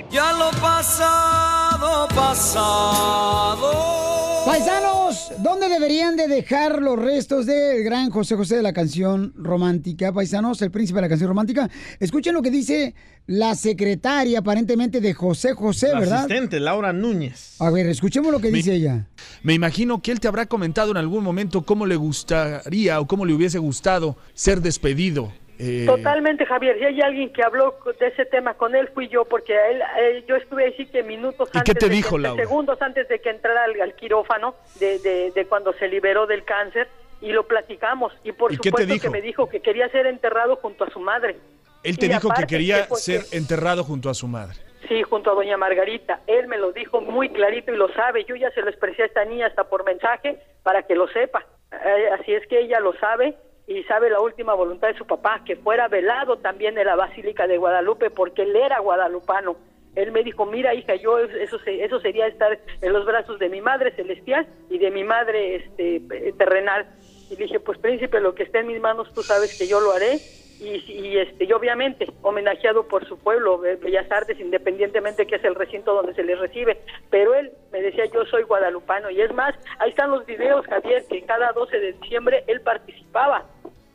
Ya lo pasado, pasado. Paisanos, ¿dónde deberían de dejar los restos del gran José José de la canción romántica? Paisanos, el príncipe de la canción romántica. Escuchen lo que dice la secretaria aparentemente de José José, La ¿verdad? asistente, Laura Núñez. A ver, escuchemos lo que Me- dice ella. Me imagino que él te habrá comentado en algún momento cómo le gustaría o cómo le hubiese gustado ser despedido. Eh, Totalmente, Javier. Si hay alguien que habló de ese tema con él, fui yo, porque a él, a él- yo estuve ahí sí que minutos ¿Y antes, qué te de dijo, que- Laura? segundos antes de que entrara al, al quirófano, de, de- de cuando se liberó del cáncer, y lo platicamos. Y por ¿Y qué te supuesto que me dijo que quería ser enterrado junto a su madre. él te Y dijo que quería que, pues, ser enterrado junto a su madre. Sí, junto a doña Margarita. Él me lo dijo muy clarito y lo sabe. Yo ya se lo expresé a esta niña hasta por mensaje para que lo sepa. Eh, así es que ella lo sabe y sabe la última voluntad de su papá, que fuera velado también en la Basílica de Guadalupe porque él era guadalupano. Él me dijo, mira hija, yo eso eso sería estar en los brazos de mi madre celestial y de mi madre este terrenal. Y dije, pues príncipe, lo que esté en mis manos, tú sabes que yo lo haré y, y, este y obviamente homenajeado por su pueblo Be- Bellas Artes independientemente que es el recinto donde se les recibe. Pero él me decía yo soy guadalupano y es más ahí están los videos Javier que cada 12 de diciembre él participaba.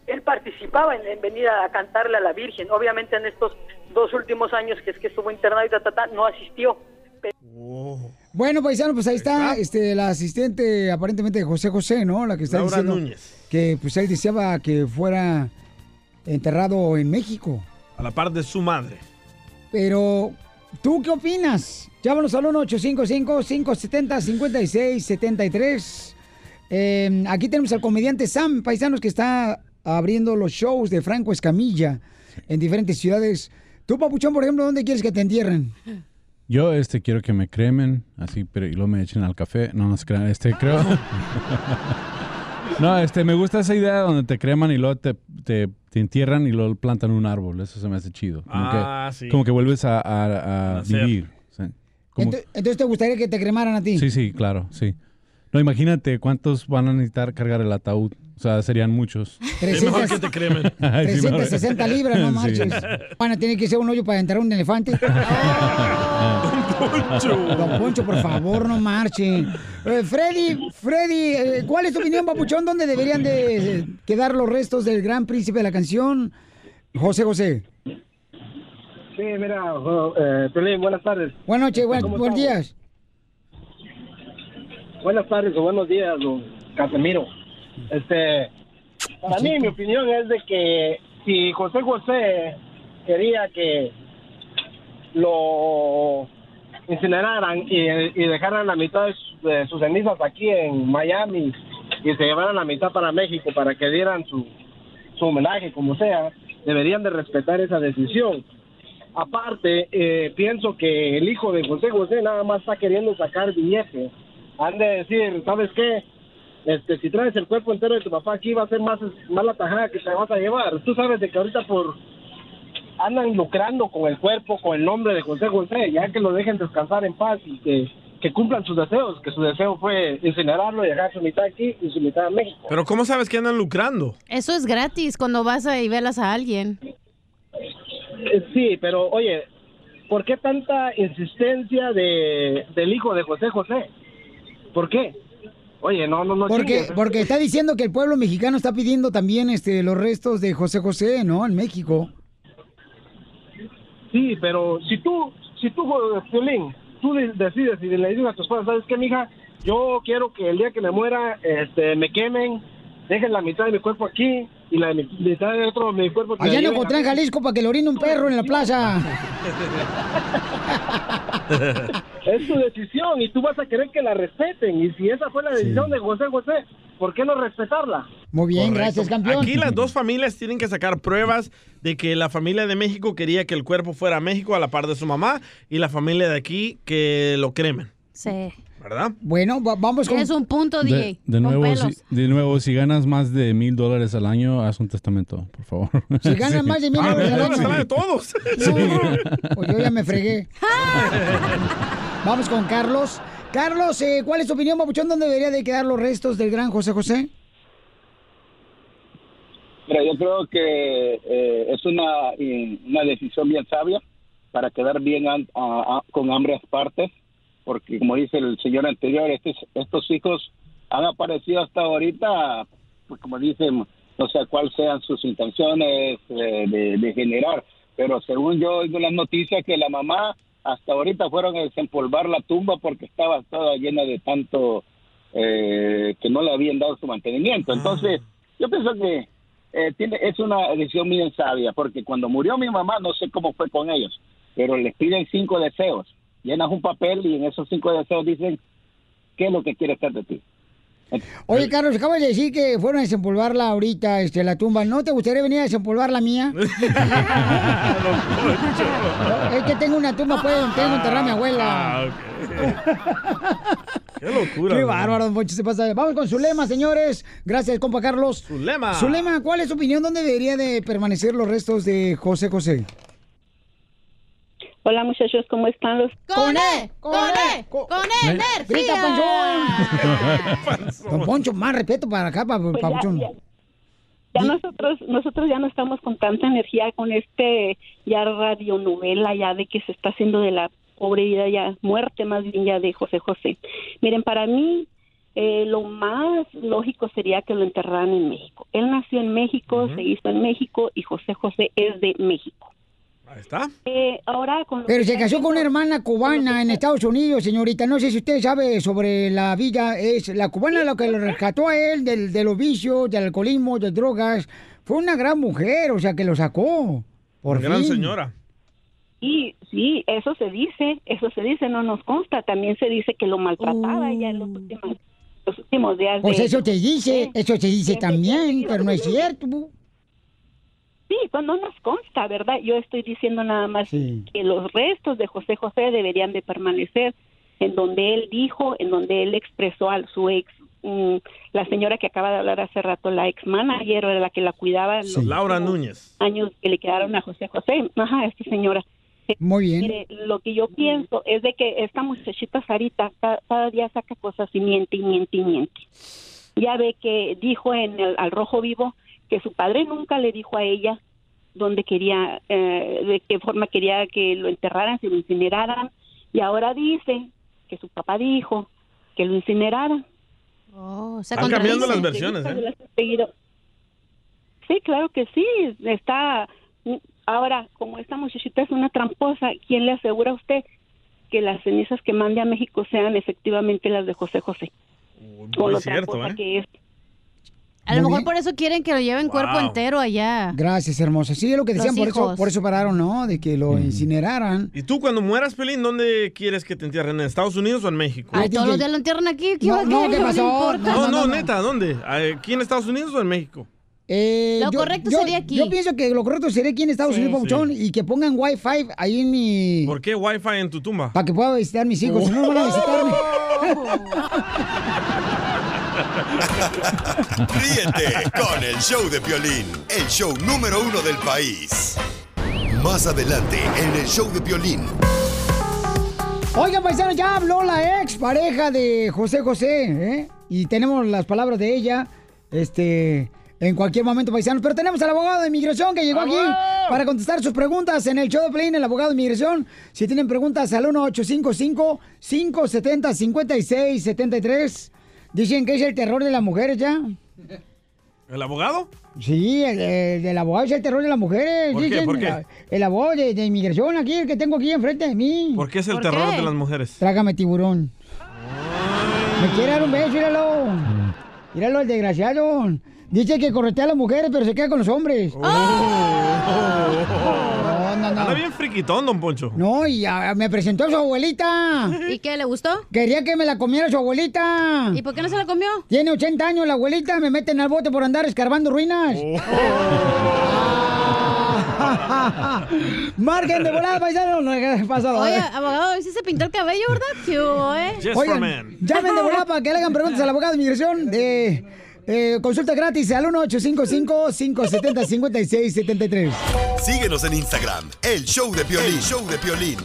Él participaba en, en venir a cantarle a la Virgen. Obviamente en estos dos últimos años que es que estuvo internado y ta, ta, ta, no asistió. Bueno, paisano, pues ahí está, este, la asistente aparentemente de José José, ¿no? La que está Laura diciendo Núñez. que pues él deseaba que fuera enterrado en México. A la par de su madre. Pero, ¿tú qué opinas? Llámanos al 1-855-570-5673. Eh, aquí tenemos al comediante Sam Paisanos que está abriendo los shows de Franco Escamilla en diferentes ciudades. Tú, Papuchón, por ejemplo, ¿dónde quieres que te entierren? Yo este quiero que me cremen, así, pero y luego me echen al café. No, no se crean, este creo. no, este me gusta esa idea donde te creman y luego te, te, te entierran y luego plantan un árbol. Eso se me hace chido. Como Ah, que, sí. Como que vuelves a, a- a Nacer. vivir. sí. Como- Ento- Entonces, ¿te gustaría que te cremaran a ti? sí, sí, claro, sí. No, imagínate cuántos van a necesitar cargar el ataúd. O sea, serían muchos. Es mejor que te cremen. Ay, sí, mejor. 360 libras, no Sí. marches. Van a tener que ser un hoyo para entrar un elefante. Don Poncho, por favor, no marche. Eh, Freddy, Freddy, eh, ¿cuál es tu opinión, papuchón? ¿Dónde deberían de eh, quedar los restos del gran príncipe de la canción? José José. Sí, mira, eh, Piolín, buenas tardes. Buenas noches, buen- días. Buenas tardes o buenos días, don Casemiro. Este, para mí, mi opinión es de que si José José quería que lo incineraran y, dejaran la mitad de sus, de sus cenizas aquí en Miami y se llevaran la mitad para México para que dieran su, su homenaje, como sea, deberían de respetar esa decisión. Aparte, eh, pienso que el hijo de José José nada más está queriendo sacar billetes. Han de decir, ¿sabes qué? Este, si traes el cuerpo entero de tu papá aquí va a ser más, más la tajada que te vas a llevar. Tú sabes de que ahorita por andan lucrando con el cuerpo, con el nombre de José José, ya que lo dejen descansar en paz y que, que cumplan sus deseos, que su deseo fue incinerarlo y dejar su mitad aquí y su mitad en México. Pero ¿cómo sabes que andan lucrando? Eso es gratis cuando vas a y velas a alguien. Eh, Sí, pero oye, ¿por qué tanta insistencia de, del hijo de José José? ¿Por qué? Oye, no, no, no. Porque, chingues. porque está diciendo que el pueblo mexicano está pidiendo también este los restos de José José, ¿no? En México. Sí, pero si tú, si tú, Violín, tú de- decides y le dices a tu esposa, ¿sabes qué, mija? Yo quiero que el día que me muera, este, me quemen, dejen la mitad de mi cuerpo aquí y la mitad de otro de mi cuerpo. que Allá en Ocotlán, Jalisco, para que le orine un perro en la plaza. Es tu decisión y tú vas a querer que la respeten. Y si esa fue la decisión de José José, ¿por qué no respetarla? Muy bien, Correcto. gracias, campeón. Aquí las dos familias tienen que sacar pruebas de que la familia de México quería que el cuerpo fuera a México a la par de su mamá y la familia de aquí que lo cremen, Sí. ¿Verdad? Bueno, va- vamos con... Tienes un punto, De, DJ. de con nuevo, si, de nuevo, si ganas más de mil dólares al año, haz un testamento, por favor. Si ganas más de mil Ah, dólares al año. de todos. Pues yo ya me fregué. Vamos con Carlos. Carlos, eh, ¿cuál es tu opinión, Papuchón? ¿Dónde debería de quedar los restos del gran José José? Mira, yo creo que eh, es una, eh, una decisión bien sabia para quedar bien an- a- a- con ambas partes, porque como dice el señor anterior, estos, estos hijos han aparecido hasta ahorita, pues como dicen, no sé cuáles sean sus intenciones eh, de, de generar, pero según yo oigo las noticias que la mamá hasta ahorita fueron a desempolvar la tumba porque estaba toda llena de tanto eh, que no le habían dado su mantenimiento. Entonces, yo pienso que eh, tiene, es una decisión bien sabia, porque cuando murió mi mamá, no sé cómo fue con ellos, pero les piden cinco deseos. Llenas un papel y en esos cinco deseos dicen, ¿qué es lo que quieres hacer de ti? Oye, Carlos, acabas de decir que fueron a desempolvarla ahorita, este, la tumba. ¿No te gustaría venir a desempolvar la mía? es que tengo una tumba, pues, donde tengo enterrada a mi abuela. Ah, Qué locura. Qué bárbaro, don Poncho, se pasa. Vamos con su lema, señores. Gracias, compa Carlos. Su lema. Su lema, ¿cuál es su opinión? ¿Dónde debería de permanecer los restos de José José? Hola muchachos, ¿cómo están los? ¡Con E! ¡Con E! ¡Con E! energía! ¡Grita, Panchón! Don Poncho, más respeto para acá, pa- Pues ya- Papuchón. ya- Ya nosotros, nosotros ya no estamos con tanta energía con este ya radionovela ya de que se está haciendo de la pobre vida ya muerte más bien ya de José José. Miren, para mí eh, lo más lógico sería que lo enterraran en México. Él nació en México, se hizo en México y José José es de México. Ahí está. Eh, ahora con Pero se casó con una hermana cubana en Estados Unidos, señorita. No sé si usted sabe sobre la villa. Es la cubana la que lo rescató a él del, de los vicios, del alcoholismo, de drogas. Fue una gran mujer, o sea, que lo sacó. Por Gran fin. señora. Sí, sí, eso se dice, eso se dice, no nos consta. También se dice que lo maltrataba ya en los últimos, los últimos días. Pues de- eso te dice, eso se dice de- también, pero no es cierto. Sí, pues no nos consta, ¿verdad? Yo estoy diciendo nada más que los restos de José José deberían de permanecer en donde él dijo, en donde él expresó a su ex, mm, la señora que acaba de hablar hace rato, la ex manager, era la que la cuidaba en los Laura Núñez. años que le quedaron a José José. Ajá, esta señora. Muy bien. Mire, lo que yo pienso es de que esta muchachita Sarita ca- cada, día saca cosas y miente y miente y miente. Ya ve que dijo en el, al Rojo Vivo que su padre nunca le dijo a ella dónde quería, eh, de qué forma quería que lo enterraran, si lo incineraran, y ahora dice que su papá dijo que lo incineraran. Oh, se Están cambiando las versiones, ¿eh? Sí, claro que sí, está... Ahora, como esta muchachita es una tramposa, ¿quién le asegura a usted que las cenizas que mande a México sean efectivamente las de José José? Muy Con lo cierto, tramposa ¿eh? que es. A lo Muy mejor bien. por eso quieren que lo lleven cuerpo Wow. entero allá. Gracias, hermosa. Sí, es lo que Los decían, por eso, hijos. por eso pararon, ¿no? De que lo incineraran. ¿Y tú cuando mueras, Pelín, dónde quieres que te entierren? ¿En Estados Unidos o en México? Ay, todos los días lo entierran aquí. ¿Qué No, va a no, querer? ¿qué pasó? le importa. No, no, neta, ¿dónde? ¿Aquí en Estados Unidos o en México? Eh, Lo correcto sería aquí. Yo pienso que lo correcto sería aquí en Estados Sí, Unidos, Papuchón, y que pongan Wi-Fi ahí en mi... ¿Por qué Wi-Fi en tu tumba? Para que pueda visitar mis hijos, si no, no van a visitarme. Ríete con el show de Piolín, el show número uno del país. Más adelante en el show de Piolín. Oigan, paisano, ya habló la ex pareja de José José, ¿eh? Y tenemos las palabras de ella, este, en cualquier momento, paisanos. Pero tenemos al abogado de inmigración que llegó aquí para contestar sus preguntas en el show de Play, el abogado de inmigración. Si tienen preguntas, al 1-855-570-5673. Dicen que es el terror de las mujeres ya. ¿El abogado? Sí, el, el del abogado es el terror de las mujeres. ¿Por qué? ¿Por qué? La- El abogado de, de inmigración aquí, el que tengo aquí enfrente de mí. ¿Por qué es el terror de las mujeres? Trágame tiburón. Me quiere dar un beso, míralo. Míralo, el desgraciado. Dice que corretea a las mujeres, pero se queda con los hombres. Oh. No, no. Anda bien friquitón, don Poncho. No, y me presentó a su abuelita. ¿Y qué, le gustó? Quería que me la comiera su abuelita. ¿Y por qué no se la comió? Tiene 80 años la abuelita, me meten al bote por andar escarbando ruinas. Oh. Marquen de volada, paisano. No, ¿qué pasó? Oye, abogado, hoy sí se pintó el cabello, ¿verdad? ¿Qué hubo, eh? Oigan, llamen de volada para que le hagan preguntas al abogado de inmigración. De, eh, consulta gratis al 1-855-570-5673. Síguenos en Instagram, el show de Piolín, el show de Piolín.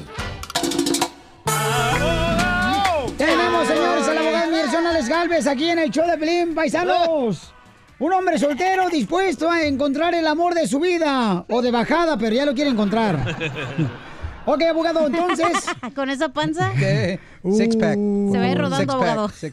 Tenemos, señores, al abogado inmigración Alex Galvez aquí en el show de Pelín, paisanos. Un hombre soltero dispuesto a encontrar el amor de su vida. O de bajada, pero ya lo quiere encontrar. Ok, abogado, entonces. ¿Con esa panza? ¿Qué? Six pack. Se ve rodando, abogado. Ese,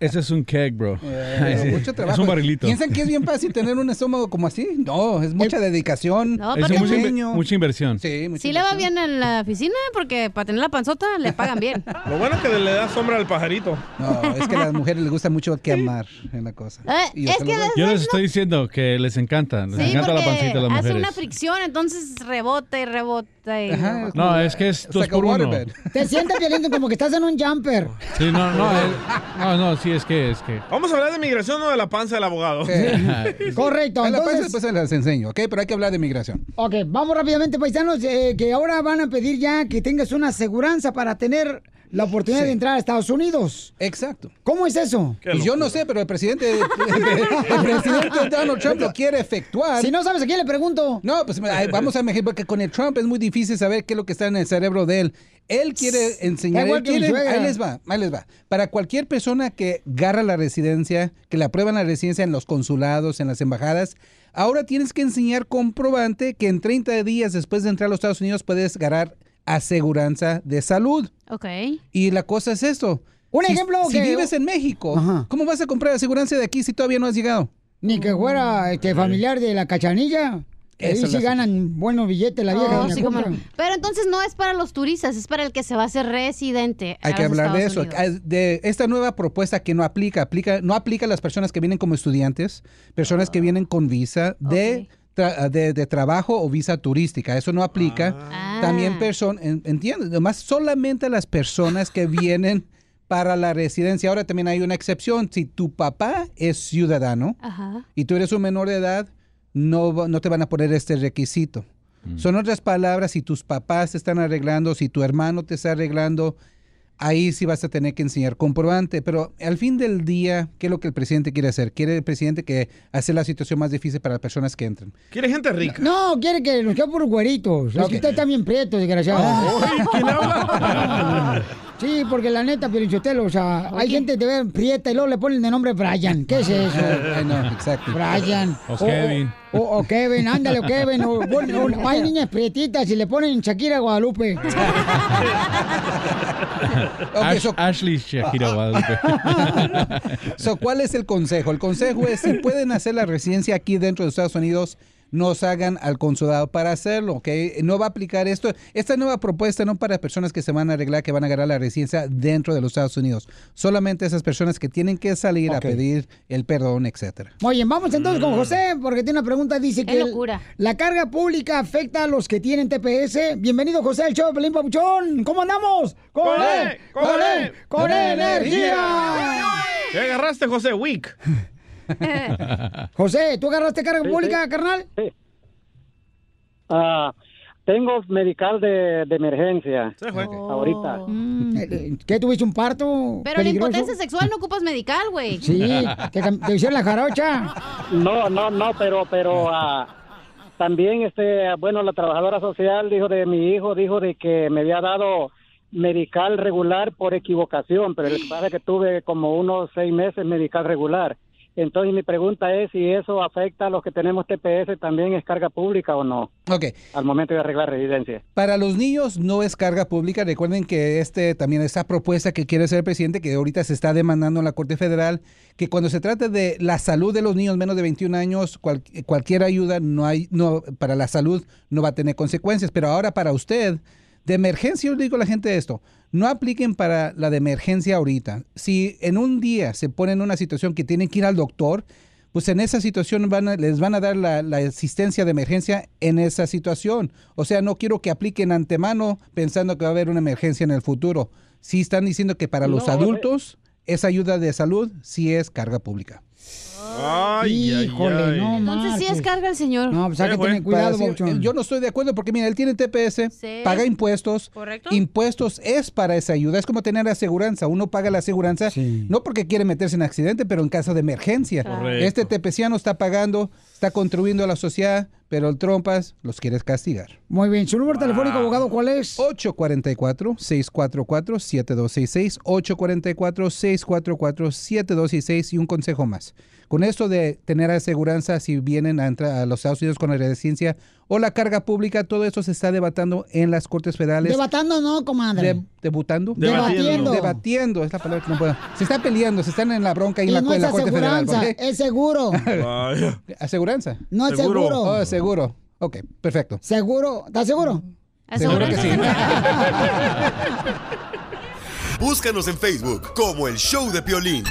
ese es un keg, bro. Eh, Sí, mucho trabajo. Es un barrilito. ¿Piensan que es bien fácil tener un estómago como así? No, es mucha dedicación. No, Es mucha, inve- mucha inversión. Sí, mucha Sí le va bien en la oficina porque para tener la panzota le pagan bien. Lo bueno es que le da sombra al pajarito. No, es que a las mujeres les gusta mucho quemar en la cosa. Eh, es que. Yo les estoy diciendo que les encanta. Les Sí, encanta la pancita de las hace mujeres. una fricción, entonces rebota y rebota y... No, es que es dos por uno. Te sientes violento como que estás en un jumper. Sí, no, no, es- no, no, sí, es que, es que. Vamos a hablar de migración o de la panza del abogado. Correcto, A la panza entonces- después se las enseño, ¿ok? Pero hay que hablar de migración. Ok, vamos rápidamente, paisanos, eh, que ahora van a pedir ya que tengas una aseguranza para tener la oportunidad Sí. de entrar a Estados Unidos. Exacto. ¿Cómo es eso? Pues yo no sé, pero el presidente, el presidente Donald Trump lo quiere efectuar. Si no sabes a quién le pregunto. No, pues vamos a imaginar, porque con el Trump es muy difícil saber qué es lo que está en el cerebro de él. Él quiere enseñar, él quiere- ahí les va, ahí les va. Para cualquier persona que agarra la residencia, que le aprueban la residencia en los consulados, en las embajadas, ahora tienes que enseñar comprobante que en 30 días después de entrar a los Estados Unidos puedes ganar aseguranza de salud. Ok. Y la cosa es esto. Un Si- ejemplo Si que- vives en México, Ajá. ¿cómo vas a comprar aseguranza de aquí si todavía no has llegado? Ni que fuera este, familiar de la cachanilla. Ahí sí ganan buenos billetes la vieja. Oh, sí. Cuca. Pero entonces no es para los turistas, es para el que se va a hacer residente. Hay que hablar de eso, Unidos. de esta nueva propuesta que no aplica, aplica, no aplica a las personas que vienen como estudiantes, personas que vienen con visa de, tra- de, de trabajo o visa turística, eso no aplica. Ah. También personas, entiendes, además solamente a las personas que vienen para la residencia. Ahora también hay una excepción, si tu papá es ciudadano Ajá. y tú eres un menor de edad, no, no te van a poner este requisito. Son otras palabras, si tus papás te están arreglando, si tu hermano te está arreglando, ahí sí vas a tener que enseñar comprobante. Pero al fin del día, ¿qué es lo que el presidente quiere hacer? Quiere el presidente que hace la situación más difícil para las personas que entran. Quiere gente rica. No, quiere que nos quede por güeritos. Ok. que usted está bien prieto, desgraciado. Ay, ¿quién habla? Sí, porque la neta, Pelichotelo, o sea, hay gente que te ve prieta y luego le ponen de nombre Brian. ¿Qué es eso? No, exacto. Brian. O Kevin. O, o Kevin, ándale, o Kevin. O, hay niñas prietitas y le ponen Shakira Guadalupe. Ash- Ashley Shakira Guadalupe. So, ¿Cuál es el consejo? El consejo es si pueden hacer la residencia aquí dentro de Estados Unidos, nos hagan al consulado para hacerlo, ¿ok? No va a aplicar esto. Esta nueva propuesta no para personas que se van a arreglar, que van a agarrar la residencia dentro de los Estados Unidos. Solamente esas personas que tienen que salir a Ok. pedir el perdón, etcétera. Muy bien, vamos entonces Mm. con José, porque tiene una pregunta. Dice Qué que locura. la carga pública afecta a los que tienen TPS. Bienvenido, José, al show de Pelín Papuchón. ¿Cómo andamos? ¡Con ¡Con él! él! ¡Con ¡Con él! él! ¡Con energía! ¿Qué agarraste, José? Week. José, ¿tú agarraste carga Sí, pública, sí. carnal? Ah, tengo medical de, de emergencia. Ahorita. Eh, ¿Qué tuviste un parto? Pero la impotencia sexual no ocupas medical, güey. Sí, te, hicieron la jarocha. No, no, no, pero, pero ah, también, este, bueno, la trabajadora social dijo de mi hijo, dijo de que me había dado medical regular por equivocación, pero lo que pasa es que tuve como unos seis meses medical regular. Entonces mi pregunta es si eso afecta a los que tenemos TPS, también es carga pública o no, Ok. al momento de arreglar residencia. Para los niños no es carga pública. Recuerden que este también esta propuesta que quiere hacer el presidente, que ahorita se está demandando en la Corte Federal, que cuando se trata de la salud de los niños menos de 21 años, cual- cualquier ayuda no hay, no para la salud no va a tener consecuencias. Pero ahora para usted de emergencia, yo le digo a la gente esto, no apliquen para la de emergencia ahorita. Si en un día se ponen en una situación que tienen que ir al doctor, pues en esa situación van a- les van a dar la, la asistencia de emergencia en esa situación. O sea, no quiero que apliquen antemano pensando que va a haber una emergencia en el futuro. Si están diciendo que para los No, adultos esa ayuda de salud sí es carga pública. Ay, ay, Híjole, ay. no Entonces sí es marches. carga el señor. No, pues hay que tener cuidado, Papuchón. yo no estoy de acuerdo porque mira, él tiene TPS, Sí. paga impuestos. ¿Correcto? Impuestos es para esa ayuda, es como tener aseguranza. Uno paga la aseguranza no porque quiere meterse en accidente, pero en caso de emergencia. Correcto. Este TPCiano está pagando, está contribuyendo a la sociedad, pero el trompas los quieres castigar. Muy bien, ¿su número telefónico, abogado, cuál es? 844-644-7266, 844-644-7266 y un consejo más. Con esto de tener aseguranza si vienen a, entrar a los Estados Unidos con la residencia o la carga pública, todo eso se está debatiendo en las cortes federales. Debatando, no, comadre. De- debutando. Debatiendo. Debatiendo, es la palabra que no puedo. Se está peleando, se están en la bronca y y en la, no en la corte federal. aseguranza, ¿ok? es seguro. ¿Aseguranza? No es Seguro. seguro. Oh, seguro. Ok, perfecto. ¿Seguro? ¿Estás seguro? Seguro que sí. Búscanos en Facebook como el Show de Piolín.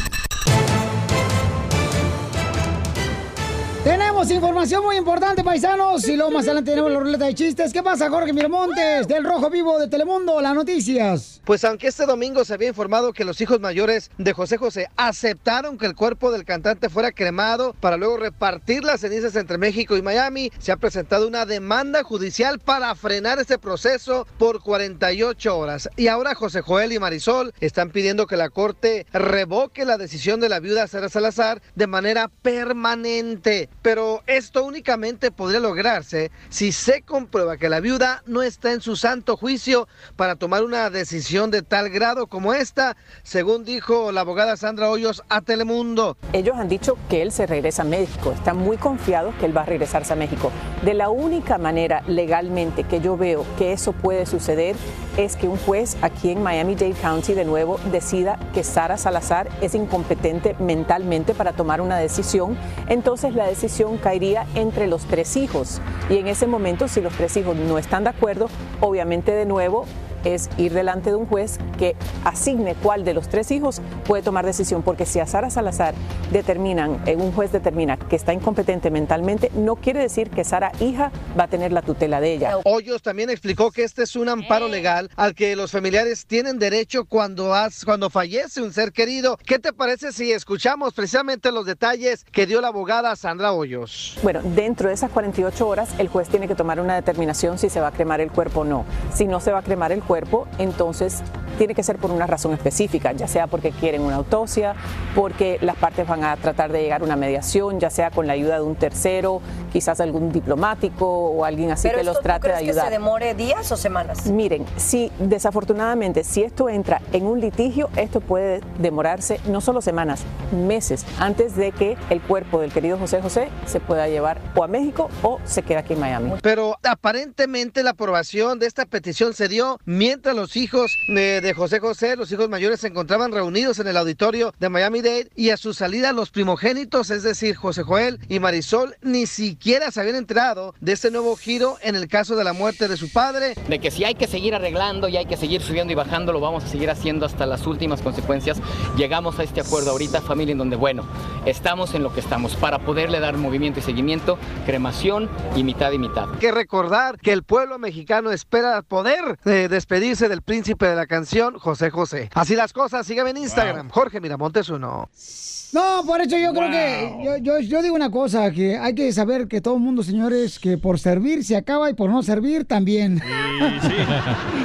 Tenemos información muy importante, paisanos. Y luego más adelante tenemos la ruleta de chistes. ¿Qué pasa, Jorge Miramontes, del Rojo Vivo de Telemundo? Las noticias. Pues aunque este domingo se había informado que los hijos mayores de José José aceptaron que el cuerpo del cantante fuera cremado para luego repartir las cenizas entre México y Miami, se ha presentado una demanda judicial para frenar este proceso por 48 horas. Y ahora José Joel y Marisol están pidiendo que la corte revoque la decisión de la viuda Sara Salazar de manera permanente. Pero esto únicamente podría lograrse si se comprueba que la viuda no está en su santo juicio para tomar una decisión de tal grado como esta, según dijo la abogada Sandra Hoyos a Telemundo. Ellos han dicho que él se regresa a México, están muy confiados que él va a regresarse a México. De la única manera legalmente que yo veo que eso puede suceder es que un juez aquí en Miami-Dade County de nuevo decida que Sara Salazar es incompetente mentalmente para tomar una decisión, entonces la decisión caería entre los tres hijos. Y en ese momento, si los tres hijos no están de acuerdo, obviamente de nuevo es ir delante de un juez que asigne cuál de los tres hijos puede tomar decisión, porque si a Sara Salazar determinan, eh, un juez determina que está incompetente mentalmente, no quiere decir que Sara hija va a tener la tutela de ella. Hoyos también explicó que este es un amparo legal al que los familiares tienen derecho cuando, has- cuando fallece un ser querido. ¿Qué te parece si escuchamos precisamente los detalles que dio la abogada Sandra Hoyos? Bueno, dentro de esas 48 horas el juez tiene que tomar una determinación si se va a cremar el cuerpo o no. Si no se va a cremar el cuerpo, entonces tiene que ser por una razón específica, ya sea porque quieren una autopsia, porque las partes van a tratar de llegar a una mediación, ya sea con la ayuda de un tercero, quizás algún diplomático o alguien así ¿Pero que esto los tú trate de crees que ayudar. se demore días o semanas? Miren, si desafortunadamente, si esto entra en un litigio, esto puede demorarse no solo semanas, meses, antes de que el cuerpo del querido José José se pueda llevar o a México o se queda aquí en Miami. Pero aparentemente la aprobación de esta petición se dio mientras los hijos eh, de José José, los hijos mayores se encontraban reunidos en el auditorio de Miami-Dade y a su salida los primogénitos, es decir, José Joel y Marisol, ni siquiera se habían enterado de este nuevo giro en el caso de la muerte de su padre. De que si hay que seguir arreglando y hay que seguir subiendo y bajando, lo vamos a seguir haciendo hasta las últimas consecuencias. Llegamos a este acuerdo ahorita, familia, en donde, bueno, estamos en lo que estamos para poderle dar movimiento y seguimiento, cremación y mitad y mitad. Hay que recordar que el pueblo mexicano espera poder eh, despedirse del príncipe de la canción, José José. Así las cosas, sígueme en Instagram, Jorge Miramontes uno. No, por eso yo creo que, yo, yo, yo digo una cosa, que hay que saber que todo el mundo, señores, que por servir se acaba y por no servir también.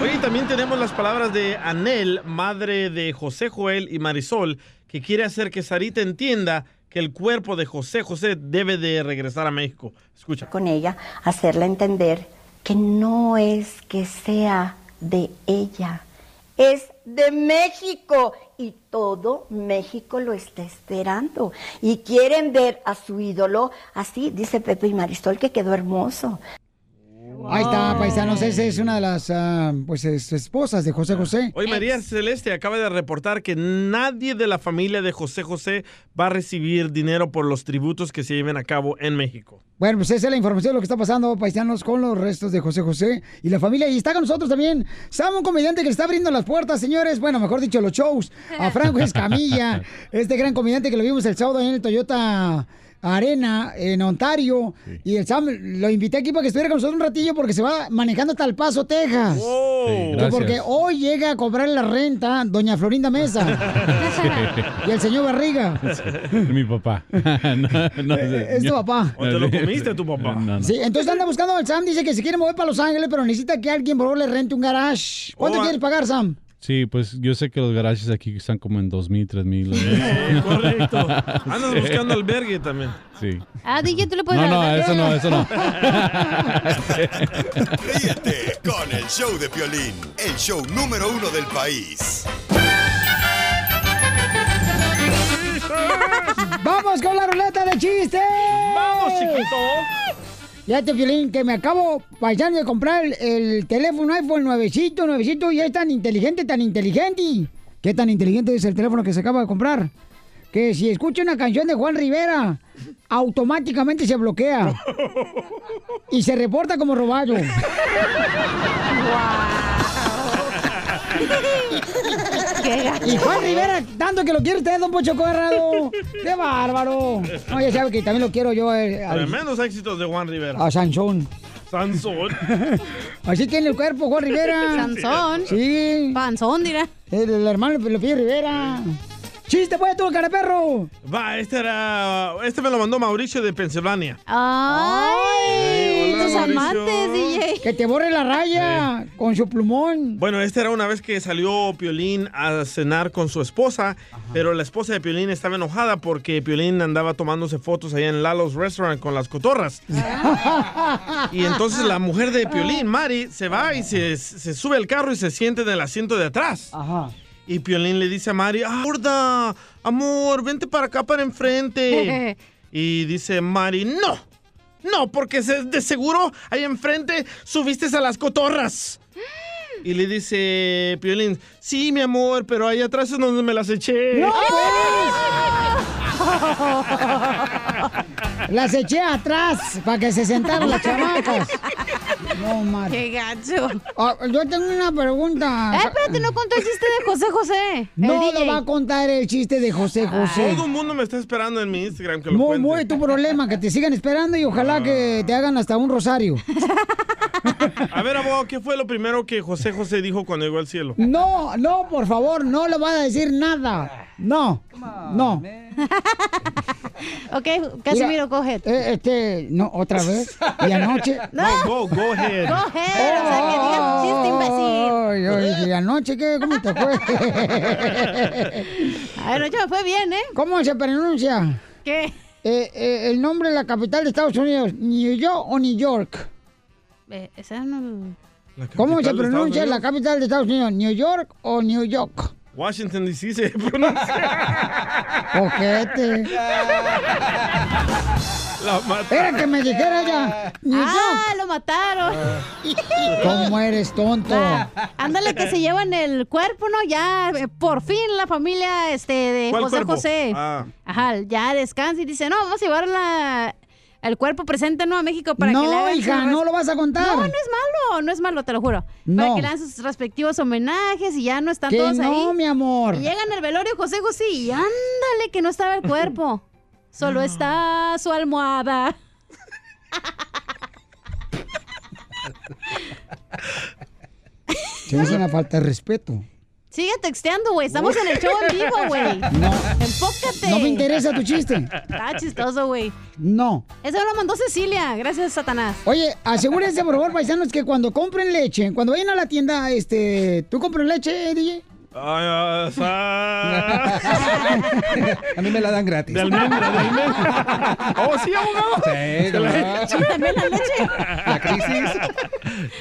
Oye, también tenemos las palabras de Anel, madre de José Joel y Marisol, que quiere hacer que Sarita entienda que el cuerpo de José José debe de regresar a México. Escucha. con ella, hacerla entender que no es que sea de ella, es de México y todo México lo está esperando y quieren ver a su ídolo así, dice Pepe y Marisol que quedó hermoso. Ahí está, paisanos, esa es una de las ah, pues, es- esposas de José José. Hoy María Celeste acaba de reportar que nadie de la familia de José José va a recibir dinero por los tributos que se lleven a cabo en México. Bueno, pues esa es la información de lo que está pasando, paisanos, con los restos de José José y la familia. Y está con nosotros también Sam, un comediante que le está abriendo las puertas, señores. Bueno, mejor dicho, los shows. A Franco Escamilla, este gran comediante que lo vimos el sábado en el Toyota Arena, en Ontario. Y el Sam lo invité aquí para que estuviera con nosotros un ratillo porque se va manejando hasta El Paso, Texas. Sí, gracias. porque hoy llega a cobrar la renta doña Florinda Mesa y el señor Barriga. Mi papá. No, no, Eh, es tu papá. ¿O te lo comiste tu papá? No, no. Sí, entonces anda buscando el Sam, dice que se quiere mover para Los Ángeles, pero necesita que alguien por favor le rente un garage. ¿Cuánto Oh, quieres pagar, Sam? Sí, pues yo sé que los garajes aquí están como en 2.000, 3.000. Eh, correcto. Andas buscando albergue también. Sí. Ah, DJ, tú le puedes No, no, eso no, eso no. Ríete con el show de Piolín, el show número uno del país. ¡Vamos con la ruleta de chistes! ¡Vamos, chiquito! Ya te, Piolín, que me acabo, paisano, de comprar el, el teléfono iPhone nuevecito, nuevecito, y es tan inteligente, tan inteligente. ¿Qué tan inteligente es el teléfono que se acaba de comprar? Que si escucha una canción de Juan Rivera, automáticamente se bloquea. y se reporta como robado. Y Juan Rivera, tanto que lo quiere usted, don Pocho Corrado. ¡Qué bárbaro! No, ya sabe que también lo quiero yo eh, al- Tremendos éxitos de Juan Rivera. a Sansón. Sansón. Así tiene el cuerpo, Juan Rivera. Sansón. Sí. Panzón, dirá. El, el hermano de Lupillo Rivera. ¡Chiste, pues, tú, cara perro! Va, este era. Este me lo mandó Mauricio de Pensilvania. Ay, hola, tus Mauricio. amantes, DJ. Que te borre la raya con su plumón. Bueno, esta era una vez que salió Piolín a cenar con su esposa, pero la esposa de Piolín estaba enojada porque Piolín andaba tomándose fotos allá en Lalo's Restaurant con las cotorras. Y entonces la mujer de Piolín, Mari, se va y se, se sube al carro y se siente en el asiento de atrás. Ajá. Y Piolín le dice a Mari, ah, gorda, amor, vente para acá, para enfrente. y dice Mari, no, no, porque se- de seguro ahí enfrente subiste a las cotorras. Y le dice Piolín, sí, mi amor, pero ahí atrás es donde me las eché. ¡No, Las eché atrás para que se sentaran las chamacas. No, Mari. Qué gacho. Ah, yo tengo una pregunta. Eh, espérate, no contó el chiste de José José. No DJ. lo va a contar el chiste de José José. Todo el mundo me está esperando en mi Instagram que lo Muy, cuente. muy tu problema, que te sigan esperando y ojalá que te hagan hasta un rosario. A ver, abogado, ¿qué fue lo primero que José José dijo cuando llegó al cielo? No, no, por favor, no le va a decir nada. No, no. Ok, Casimiro, coge. Eh, este, no, otra vez. Y anoche. No. Go, go ahead. Go ahead, o sea, que digas un chiste, imbécil. Ay, ay, ¿Y anoche qué? ¿Cómo te fue? A ver, anoche me fue bien, ¿eh? ¿Cómo se pronuncia? ¿Qué? Eh, eh, el nombre de la capital de Estados Unidos, New York o New York. Eh, esa no... ¿Cómo se pronuncia la capital de Estados Unidos? ¿New York o New York? Washington DC se pronuncia. Ojete. La. Era que me dijera. Ni Ah, lo mataron. ¿Cómo eres tonto? Ah, ándale que se llevan el cuerpo, ¿no? Ya, eh, por fin la familia este, de ¿Cuál José cuerpo? José. Ah. Ajá, ya descansa y dice, no, vamos a llevar la- el cuerpo presente, ¿no? A México para No, que le hagan hija, sus no lo vas a contar. No, no es malo, no es malo, te lo juro. No. Para que le hagan sus respectivos homenajes y ya no están Que todos no, ahí. mi amor. Y llegan al velorio José José y ándale que no estaba el cuerpo. Solo está su almohada. Se me hace una falta de respeto. Sigue texteando, güey. Estamos en el show en vivo, güey. No. Enfócate. No me interesa tu chiste. Está chistoso, güey. No. Eso lo mandó Cecilia. Gracias, Satanás. Oye, asegúrense, por favor, paisanos, que cuando compren leche, cuando vayan a la tienda, este, ¿tú compras leche, DJ? Ay, A mí me la dan gratis. De almendra, de almendra. Oh, sí, abogado. Sí, Se la- También la leche. La crisis.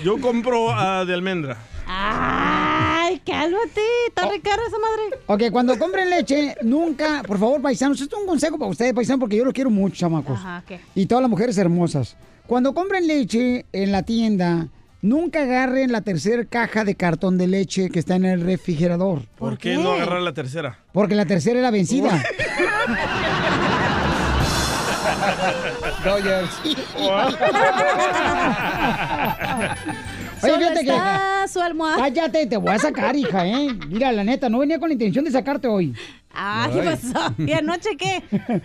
Yo compro ah, de almendra. Ay, cálmate. Está re cara esa madre. Ok, cuando compren leche, nunca, por favor, paisanos, esto es un consejo para ustedes, paisanos, porque yo los quiero mucho, chamacos. Ajá, ¿qué? Y todas las mujeres hermosas. Cuando compren leche en la tienda, nunca agarren la tercera caja de cartón de leche que está en el refrigerador. ¿Por, qué? no agarrar la tercera? Porque la tercera era vencida. Dodgers. Oye, fíjate que. Su almohada. Cállate, te voy a sacar, hija, ¿eh? Mira, la neta, no venía con la intención de sacarte hoy. Ah, ¿qué pasó? ¿Y anoche qué?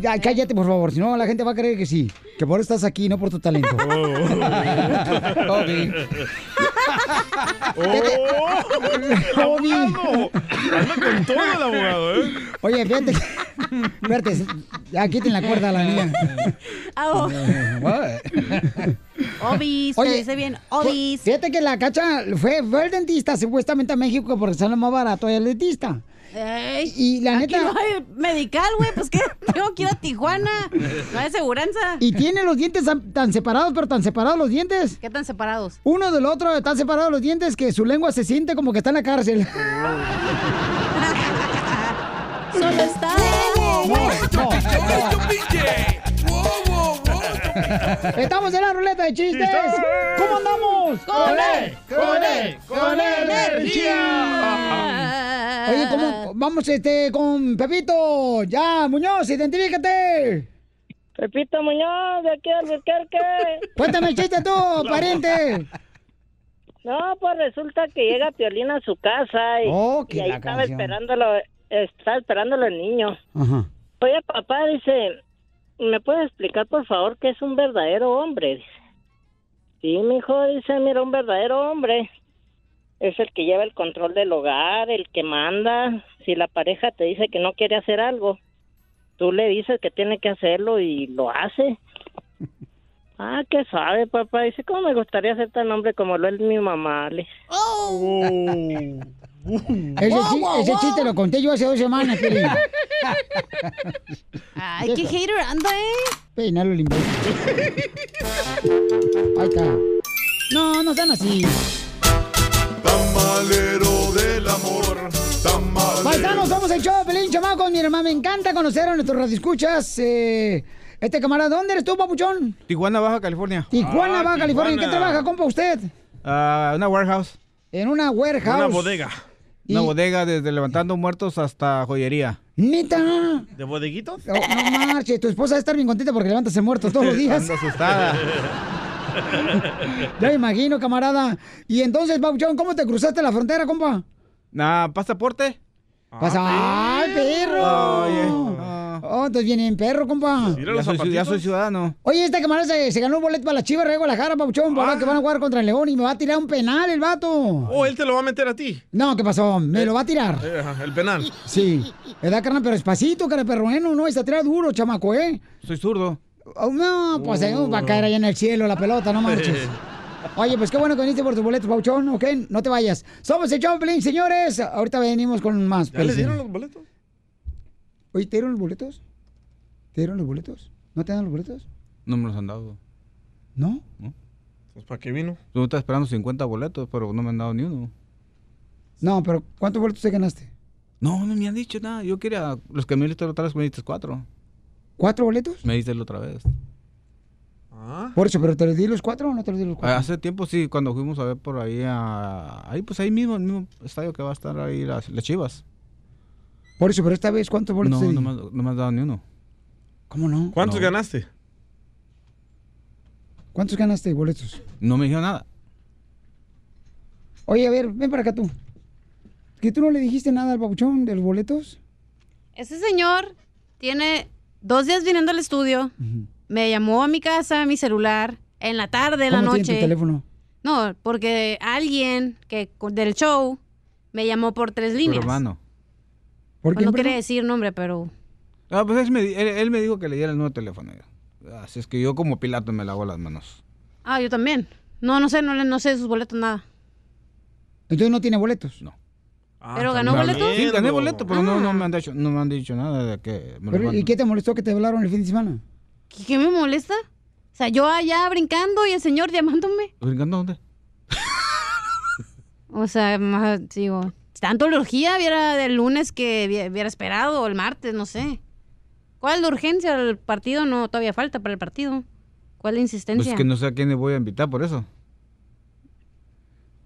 Ya, cállate, por favor, si no la gente va a creer que sí. Que por eso estás aquí, no por tu talento. ¡Oh! Obi. Anda con todo el abogado, ¿eh? Oye, fíjate. Espérate, ya quiten la cuerda a la niña. Oh. Obis, Oye, te dice bien. Obis. Fíjate que la cacha fue, fue el dentista supuestamente a México porque sale más barato el dentista. Y la aquí neta. no hay medical, güey. Pues que tengo que ir a Tijuana. No hay aseguranza. Y tiene los dientes tan- separados, pero tan separados los dientes. ¿Qué tan separados? Uno del otro están separados los dientes que su lengua se siente como que está en la cárcel. Solo está. Estamos en la ruleta de chistes. ¿Cómo andamos? ¡Con él! ¡Con él! ¡Con energía! Oye, ¿cómo? Vamos este con Pepito. Ya, Muñoz, identifícate. Pepito Muñoz, de aquí al Albuquerque. Cuéntame el chiste tú, pariente. No, pues resulta que llega Piolín a su casa y, Oh, y ahí estaba canción. esperándolo, estaba esperándolo el niño. Ajá. Oye, papá, dice, ¿me puede explicar por favor qué es un verdadero hombre? Dice. Sí, mijo, dice, mira, un verdadero hombre es el que lleva el control del hogar, el que manda. Si la pareja te dice que no quiere hacer algo, tú le dices que tiene que hacerlo y lo hace. Ah, qué sabe, papá. Dice, ¿cómo me gustaría ser tan hombre como lo es mi mamá? Le dice. Ese, chi- ese chiste lo conté yo hace dos semanas. Ay, qué hater anda, eh. Peinalo el imbécil. Ahí está. No, no sean así. Tamalero del amor, tamalero. Paisanos, somos el show de Pelín Chamacos. Mi hermano, me encanta conocer a nuestros radioescuchas. Eh, este camarada, ¿dónde eres tú, papuchón? Tijuana, Baja California. Tijuana, Ah, Baja California. ¿En qué trabaja, compa, usted? Ah, una warehouse. En una warehouse. Una bodega. Una bodega desde levantando muertos hasta joyería. ¿Neta? ¿De bodeguitos? Oh, no marche, tu esposa debe estar bien contenta porque levantas el muerto todos los días. Asustada. Ya me imagino, camarada. Y entonces, Papuchón, ¿cómo te cruzaste la frontera, compa? Nah, pasaporte. Pasa, ¡ay, perro! Oye. Oh, entonces viene en perro, compa. Ya soy, ya soy ciudadano. Oye, este camarada se, se ganó un boleto para la Chivas de Guadalajara, Papuchón, para que van a jugar contra el León y me va a tirar un penal el vato. Oh, él te lo va a meter a ti. No, ¿qué pasó? Me lo va a tirar. Eh, ajá, el penal. Sí. ¿Verdad, carnal? Pero despacito, cara bueno, no, está tirado duro, chamaco, ¿eh? Soy zurdo. Oh, no, pues eh, va a caer allá en el cielo la pelota, no marches. Oye, pues qué bueno que viniste por tus boletos, Pauchón, ¿ok? No te vayas. Somos el Choplin, señores. Ahorita venimos con más. ¿Ya le espérense. dieron los boletos? Oye, ¿te dieron los boletos? ¿Te dieron los boletos? ¿No te dan los boletos? No me los han dado. ¿No? Pues, ¿para qué vino? Yo estaba esperando 50 boletos, pero no me han dado ni uno. No, pero ¿cuántos boletos te ganaste? No, no me han dicho nada. Yo quería los que me diste los me diste cuatro. ¿Cuatro boletos? Me diste la otra vez. Por eso, ¿pero te los di los cuatro o no te los di los cuatro? Hace tiempo sí, cuando fuimos a ver por ahí a... Ahí pues ahí mismo, el mismo estadio que va a estar ahí las, las Chivas. Por eso, pero esta vez, ¿cuántos boletos No, te di? no me, no me has dado ni uno. ¿Cómo no? ¿Cuántos No. ganaste? ¿Cuántos ganaste de boletos? No me dijeron nada. Oye, a ver, ven para acá tú. ¿Que tú no le dijiste nada al papuchón de los boletos? Ese señor tiene dos días viniendo al estudio. Me llamó a mi casa, a mi celular, en la tarde, en la ¿Cómo tiene noche. tu teléfono? No, porque alguien que del show me llamó por tres líneas. hermano. ¿Por Pues no quiere decir nombre, pero Ah, pues él me, di- él, él me dijo que le diera el nuevo teléfono. Así es que yo como Pilato me lavo las manos. ah, yo también. No, no sé, no, le- no sé de sus boletos nada. Entonces no tiene boletos. No. ¿Pero ganó boletos? Sí, gané boleto, pero no, no, Ah. me han dicho, no me han dicho nada de que me lo Pero, ¿Y qué te molestó que te hablaron el fin de semana? ¿Qué, qué me molesta? O sea, yo allá brincando y el señor llamándome. ¿Brincando dónde? O sea, más, digo, tanto la urgía hubiera del lunes que hubiera esperado, o el martes, no sé. ¿Cuál es la urgencia? El partido no, todavía falta para el partido. ¿Cuál es la Pues insistencia? es que no sé a quién le voy a invitar por eso.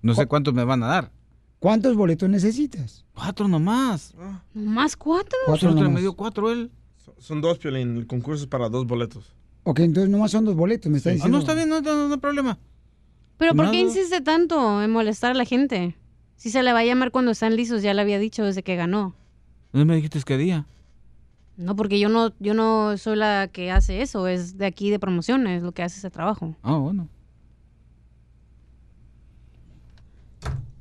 No sé cuántos me van a dar. ¿Cuántos boletos necesitas? Cuatro nomás. ¿Más cuatro? Cuatro Solo nomás. me dio cuatro él. Son dos, Piolín. El concurso es para dos boletos. Ok, entonces nomás son dos boletos, me está Ah, diciendo. no, está bien, no, no, no hay problema. ¿Pero por qué insiste tanto en molestar a la gente? Si se le va a llamar cuando están listos, ya le había dicho desde que ganó. ¿No me dijiste qué día? No, porque yo no, yo no soy la que hace eso, es de aquí de promociones lo que hace ese trabajo. Ah, bueno.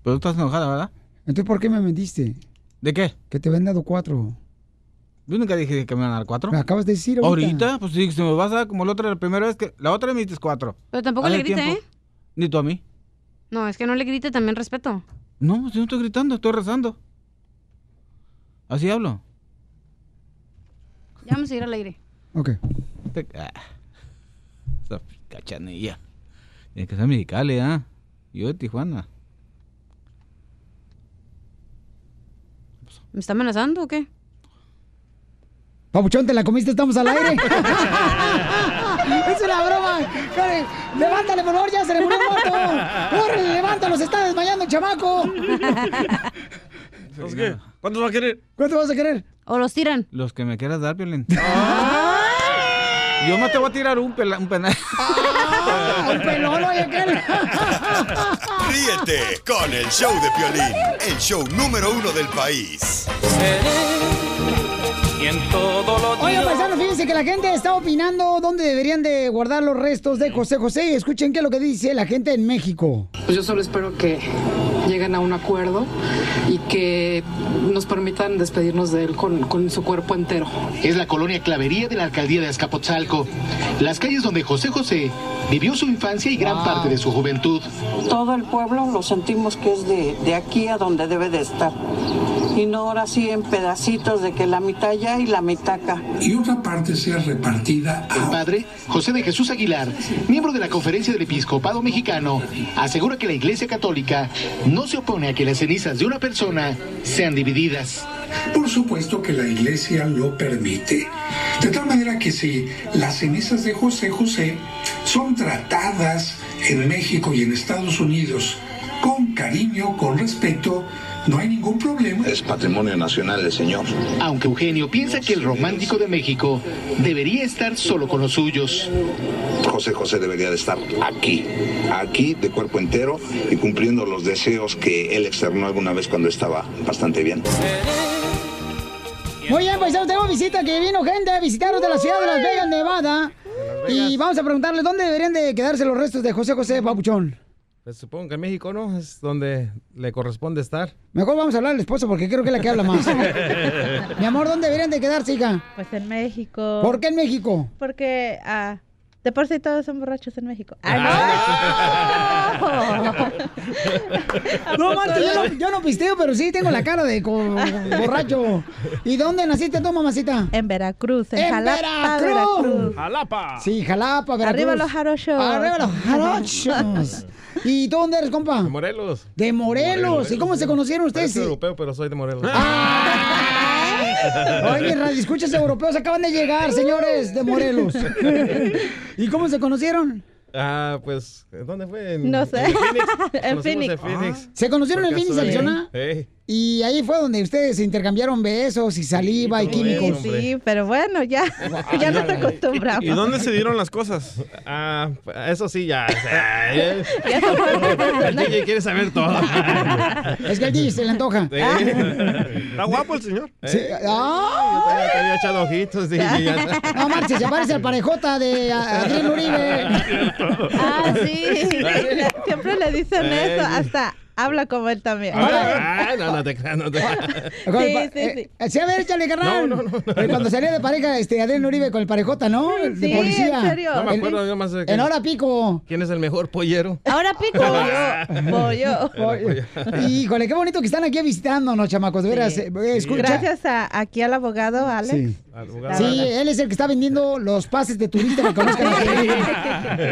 Pero tú estás enojada, ¿verdad? Entonces, ¿por qué me mentiste? ¿De qué? Que te habían dado cuatro. Yo nunca dije que me iban a dar cuatro. Me acabas de decir ahorita. ¿Ahorita? Pues sí, si me vas a dar como la otra, la primera vez que... La otra me diste cuatro. Pero tampoco Hace le grite, tiempo. ¿eh? Ni tú a mí. No, es que no le grite también respeto. No, yo no estoy gritando, estoy rezando. Así hablo. Ya vamos a ir al aire. Ok. Te- ah, esa cachanilla. Tiene que ser mexicali, ¿ah? Yo de Tijuana. ¿Me está amenazando o qué? Papuchón, te la comiste, estamos al aire. es una broma. Corre, levántale, por favor, ya se le murió el vato. Corre, levántalo, se está desmayando el chamaco. ¿Cuántos va a querer? ¿Cuánto vas a querer? ¿O los tiran? Los que me quieras dar, Piolín. Yo no te voy a tirar un, pela- un penal. Un pelón, oye, aquel. Ríete con el show de Piolín, el show número uno del país. Y en todo lo Oigan, paisanos, fíjense que la gente está opinando dónde deberían de guardar los restos de José José. Y escuchen qué es lo que dice la gente en México. Pues yo solo espero que lleguen a un acuerdo y que nos permitan despedirnos de él con, con su cuerpo entero. Es la colonia Clavería de la alcaldía de Azcapotzalco, las calles donde José José vivió su infancia y gran parte de su juventud. Todo el pueblo lo sentimos que es de, de aquí a donde debe de estar. Y no ahora sí en pedacitos de que la mitad ya y la mitad acá. Y otra parte sea repartida. El padre, José de Jesús Aguilar, miembro de la Conferencia del Episcopado Mexicano, asegura que la Iglesia Católica no se opone a que las cenizas de una persona sean divididas. Por supuesto que la iglesia lo permite. De tal manera que si las cenizas de José José son tratadas en México y en Estados Unidos con cariño, con respeto, no hay ningún problema. Es patrimonio nacional del Señor. Aunque Eugenio piensa que el romántico de México debería estar solo con los suyos. José José debería de estar aquí, aquí de cuerpo entero y cumpliendo los deseos que él externó alguna vez cuando estaba bastante bien. Muy bien, paisanos, tenemos visita que vino gente a visitarnos de la ciudad de Las Vegas, Nevada. Y vamos a preguntarle dónde deberían de quedarse los restos de José José Papuchón. Pues supongo que en México, ¿no? Es donde le corresponde estar. Mejor vamos a hablar al esposo porque creo que es la que habla más. Mi amor, ¿dónde deberían de quedarse, hija? Pues en México. ¿Por qué en México? Porque ah, de por sí todos son borrachos en México. No, Marta, yo no, yo no pisteo, pero sí tengo la cara de co- borracho. ¿Y dónde naciste tú, mamacita? En Veracruz, en, ¡En Jalapa, Veracruz! Veracruz. ¡Jalapa! Sí, Jalapa, Veracruz. Arriba los jarochos. Arriba los jarochos. ¿Y tú dónde eres, compa? De Morelos. De Morelos. ¿Y cómo se conocieron ustedes? Parezco europeo, pero soy de Morelos. Ah. Oye, radio escuchas europeos acaban de llegar, señores de Morelos. ¿Y cómo se conocieron? Ah, pues, ¿dónde fue? En, No sé. En Phoenix. En Conocimos Phoenix. en Phoenix. ¿Se conocieron en Phoenix. Arizona? Ey. Y ahí fue donde ustedes se intercambiaron besos y saliva y químicos. Sí, pero bueno, ya, ya nos acostumbramos. ¿Y dónde se dieron las cosas? Ah, eso sí, ya. el DJ quiere saber todo. Es que al DJ se le antoja. Sí. Está guapo el señor. Sí. ¡Ah! Todavía te había echado ojitos. dije, ya- No marches, se parece al parejota de Adrián Uribe. Ah, sí. Siempre le dicen Eh, eso, hasta habla como él también. Ah, no, no te creas, no te creas. Pa- Sí, sí, eh, sí, a ver, échale, carnal. Eh, Cuando salía de pareja, este, Adrián Uribe con el parejota, ¿no? De sí, policía. en serio. No me acuerdo yo más En hora pico. ¿Quién es el mejor pollero? Ahora pico. Pollo. Oye, Híjole, qué bonito que están aquí visitándonos, chamacos. De veras, eh, escucha. Gracias a, aquí al abogado Alex. Sí. Sí, él es el que está vendiendo los pases de turista para que conozcan a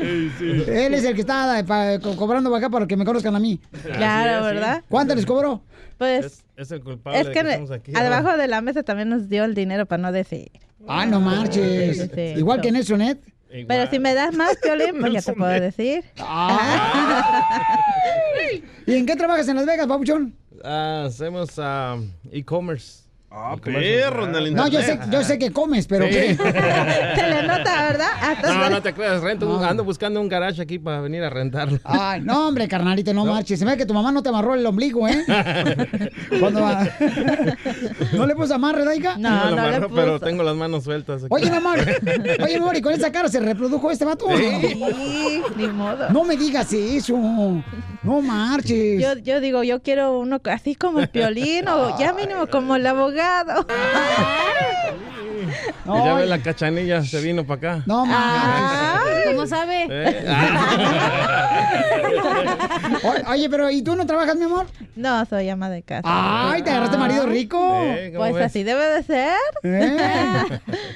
Él es el que está eh, cobrando para acá para que me conozcan a mí. Claro, ¿verdad? ¿Cuánto les cobró? Pues Es el culpable es de que estamos aquí. abajo de la mesa también nos dio el dinero para no decir. Ah, no marches. Sí, sí, Igual que Nelson Ed. Pero si me das más, Piolín, pues ya te puedo decir. ¿Y en qué trabajas en Las Vegas, papuchón? Ah, hacemos ah, e-commerce. Ah, perro, en el No, yo sé, yo sé que comes, pero Sí. ¿qué? Se le nota, ¿verdad? Hasta No, no te creas, rento, un- ando buscando un garage aquí para venir a rentarlo. Ay, no, hombre, carnalito, no, marches. Se ve que tu mamá no te amarró el ombligo, ¿eh? Cuando va- ¿No le puso amarre, Daika? No, lo amarró, pero tengo las manos sueltas. aquí. Oye, mi amor, oye, mi amor, ¿y con esa cara se reprodujo este vato? Sí, ni modo. No me digas eso. No marches. Yo, yo digo, yo quiero uno así como el Piolín o ya mínimo como el abogado. Y ya ve la cachanilla, se vino para acá. No mames. ¿Cómo sabe? Eh, O- Oye, pero ¿y tú no trabajas, mi amor? No, soy ama de casa. Ay, ¿te agarraste marido rico? Eh, ¿cómo Pues ves? así debe de ser. ¿Eh?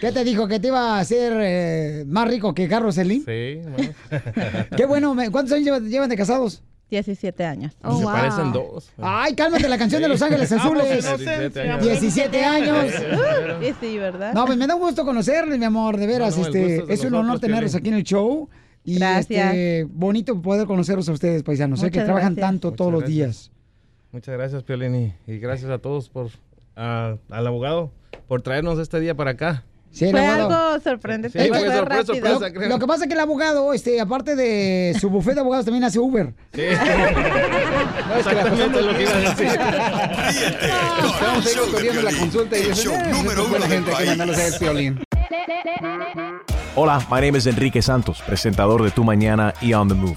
¿Qué te dijo? ¿Que te iba a hacer eh, más rico que Carlos Slim? Sí, bueno. Qué bueno. ¿Cuántos años llevan de casados? 17 años. Se parecen dos. Ay, cálmate la canción de Los Ángeles Azules. 17 años. 17 años. Sí, sí, ¿verdad? No, pues me da un gusto conocerles, mi amor, de veras. No, no, el este, es de es un honor tenerlos Piolín. aquí en el show. Y Gracias. este, bonito poder conocerlos a ustedes, paisanos. Sé que trabajan tanto Muchas todos los días. Muchas gracias, Piolín, y, gracias a todos por ah, al abogado por traernos este día para acá. Sí, Fue algo sorprendente. Sí, fue sorpresa, sorpresa. Lo, creo. lo que pasa es que el abogado, este, aparte de su bufete de abogados, también hace Uber. Sí. Exactamente lo que iba a decir. Estamos ahí corriendo la consulta y el show eh, número es uno buena del gente, que mandarlos a ver país. violín. Hola, my name is Enrique Santos, presentador de Tu Mañana y On the Move.